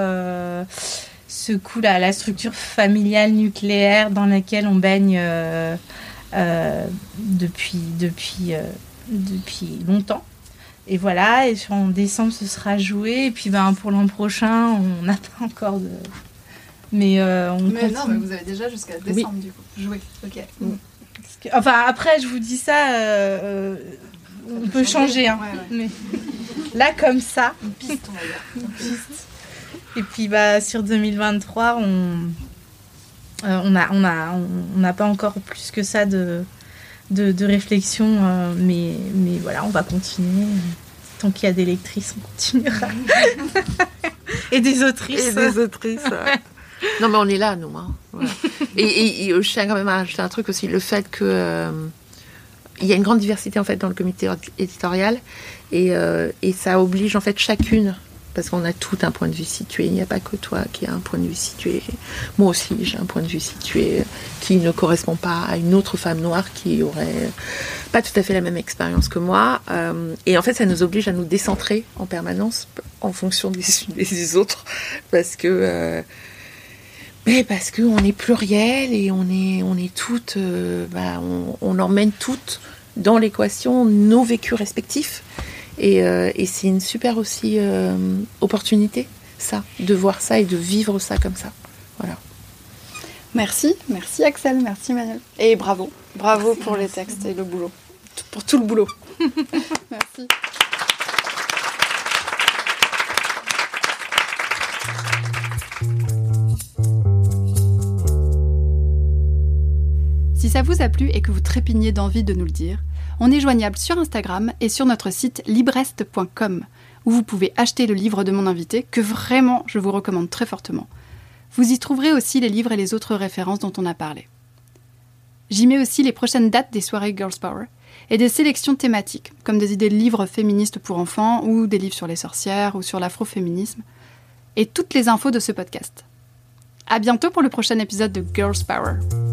[SPEAKER 2] euh, secouent la, la, structure familiale nucléaire dans laquelle on baigne depuis, depuis, depuis longtemps. Et voilà, et en décembre, ce sera joué. Et puis ben, pour l'an prochain, on n'a pas encore de.
[SPEAKER 1] Mais on mais non, mais vous avez déjà jusqu'à décembre, du coup. Joué, ok. Mm.
[SPEAKER 2] Enfin, après, je vous dis ça, euh, euh, on peut changer. Hein. Mais là, comme ça.
[SPEAKER 1] Une piste, on va dire. Une piste.
[SPEAKER 2] Et puis, bah, sur 2023, on euh, on a, on a, on n'a pas encore plus que ça de, de, de réflexion, mais, mais voilà, on va continuer. Tant qu'il y a des lectrices, on continuera. Et des autrices.
[SPEAKER 3] Et des autrices. Non, mais on est là, nous. Hein. et, je tiens quand même à ajouter un truc aussi le fait que. Euh, il y a une grande diversité en fait dans le comité éditorial et, euh, et ça oblige en fait chacune parce qu'on a tout un point de vue situé. Il n'y a pas que toi qui a un point de vue situé. Moi aussi, j'ai un point de vue situé qui ne correspond pas à une autre femme noire qui aurait pas tout à fait la même expérience que moi. Euh, et en fait, ça nous oblige à nous décentrer en permanence en fonction des, autres parce que mais parce qu'on est pluriel et on est, on est toutes, euh, bah, on, emmène toutes dans l'équation nos vécus respectifs. Et, euh, et c'est une super aussi euh, opportunité, ça, de voir ça et de vivre ça comme ça. Voilà.
[SPEAKER 1] Merci, merci Axel, merci Manuel. Et bravo, bravo pour les textes et le boulot, pour tout le boulot. merci. Si ça vous a plu et que vous trépignez d'envie de nous le dire, on est joignable sur Instagram et sur notre site librest.com, où vous pouvez acheter le livre de mon invité, que vraiment je vous recommande très fortement. Vous y trouverez aussi les livres et les autres références dont on a parlé. J'y mets aussi les prochaines dates des soirées Girls Power et des sélections thématiques, comme des idées de livres féministes pour enfants ou des livres sur les sorcières ou sur l'afroféminisme, et toutes les infos de ce podcast. À bientôt pour le prochain épisode de Girls Power.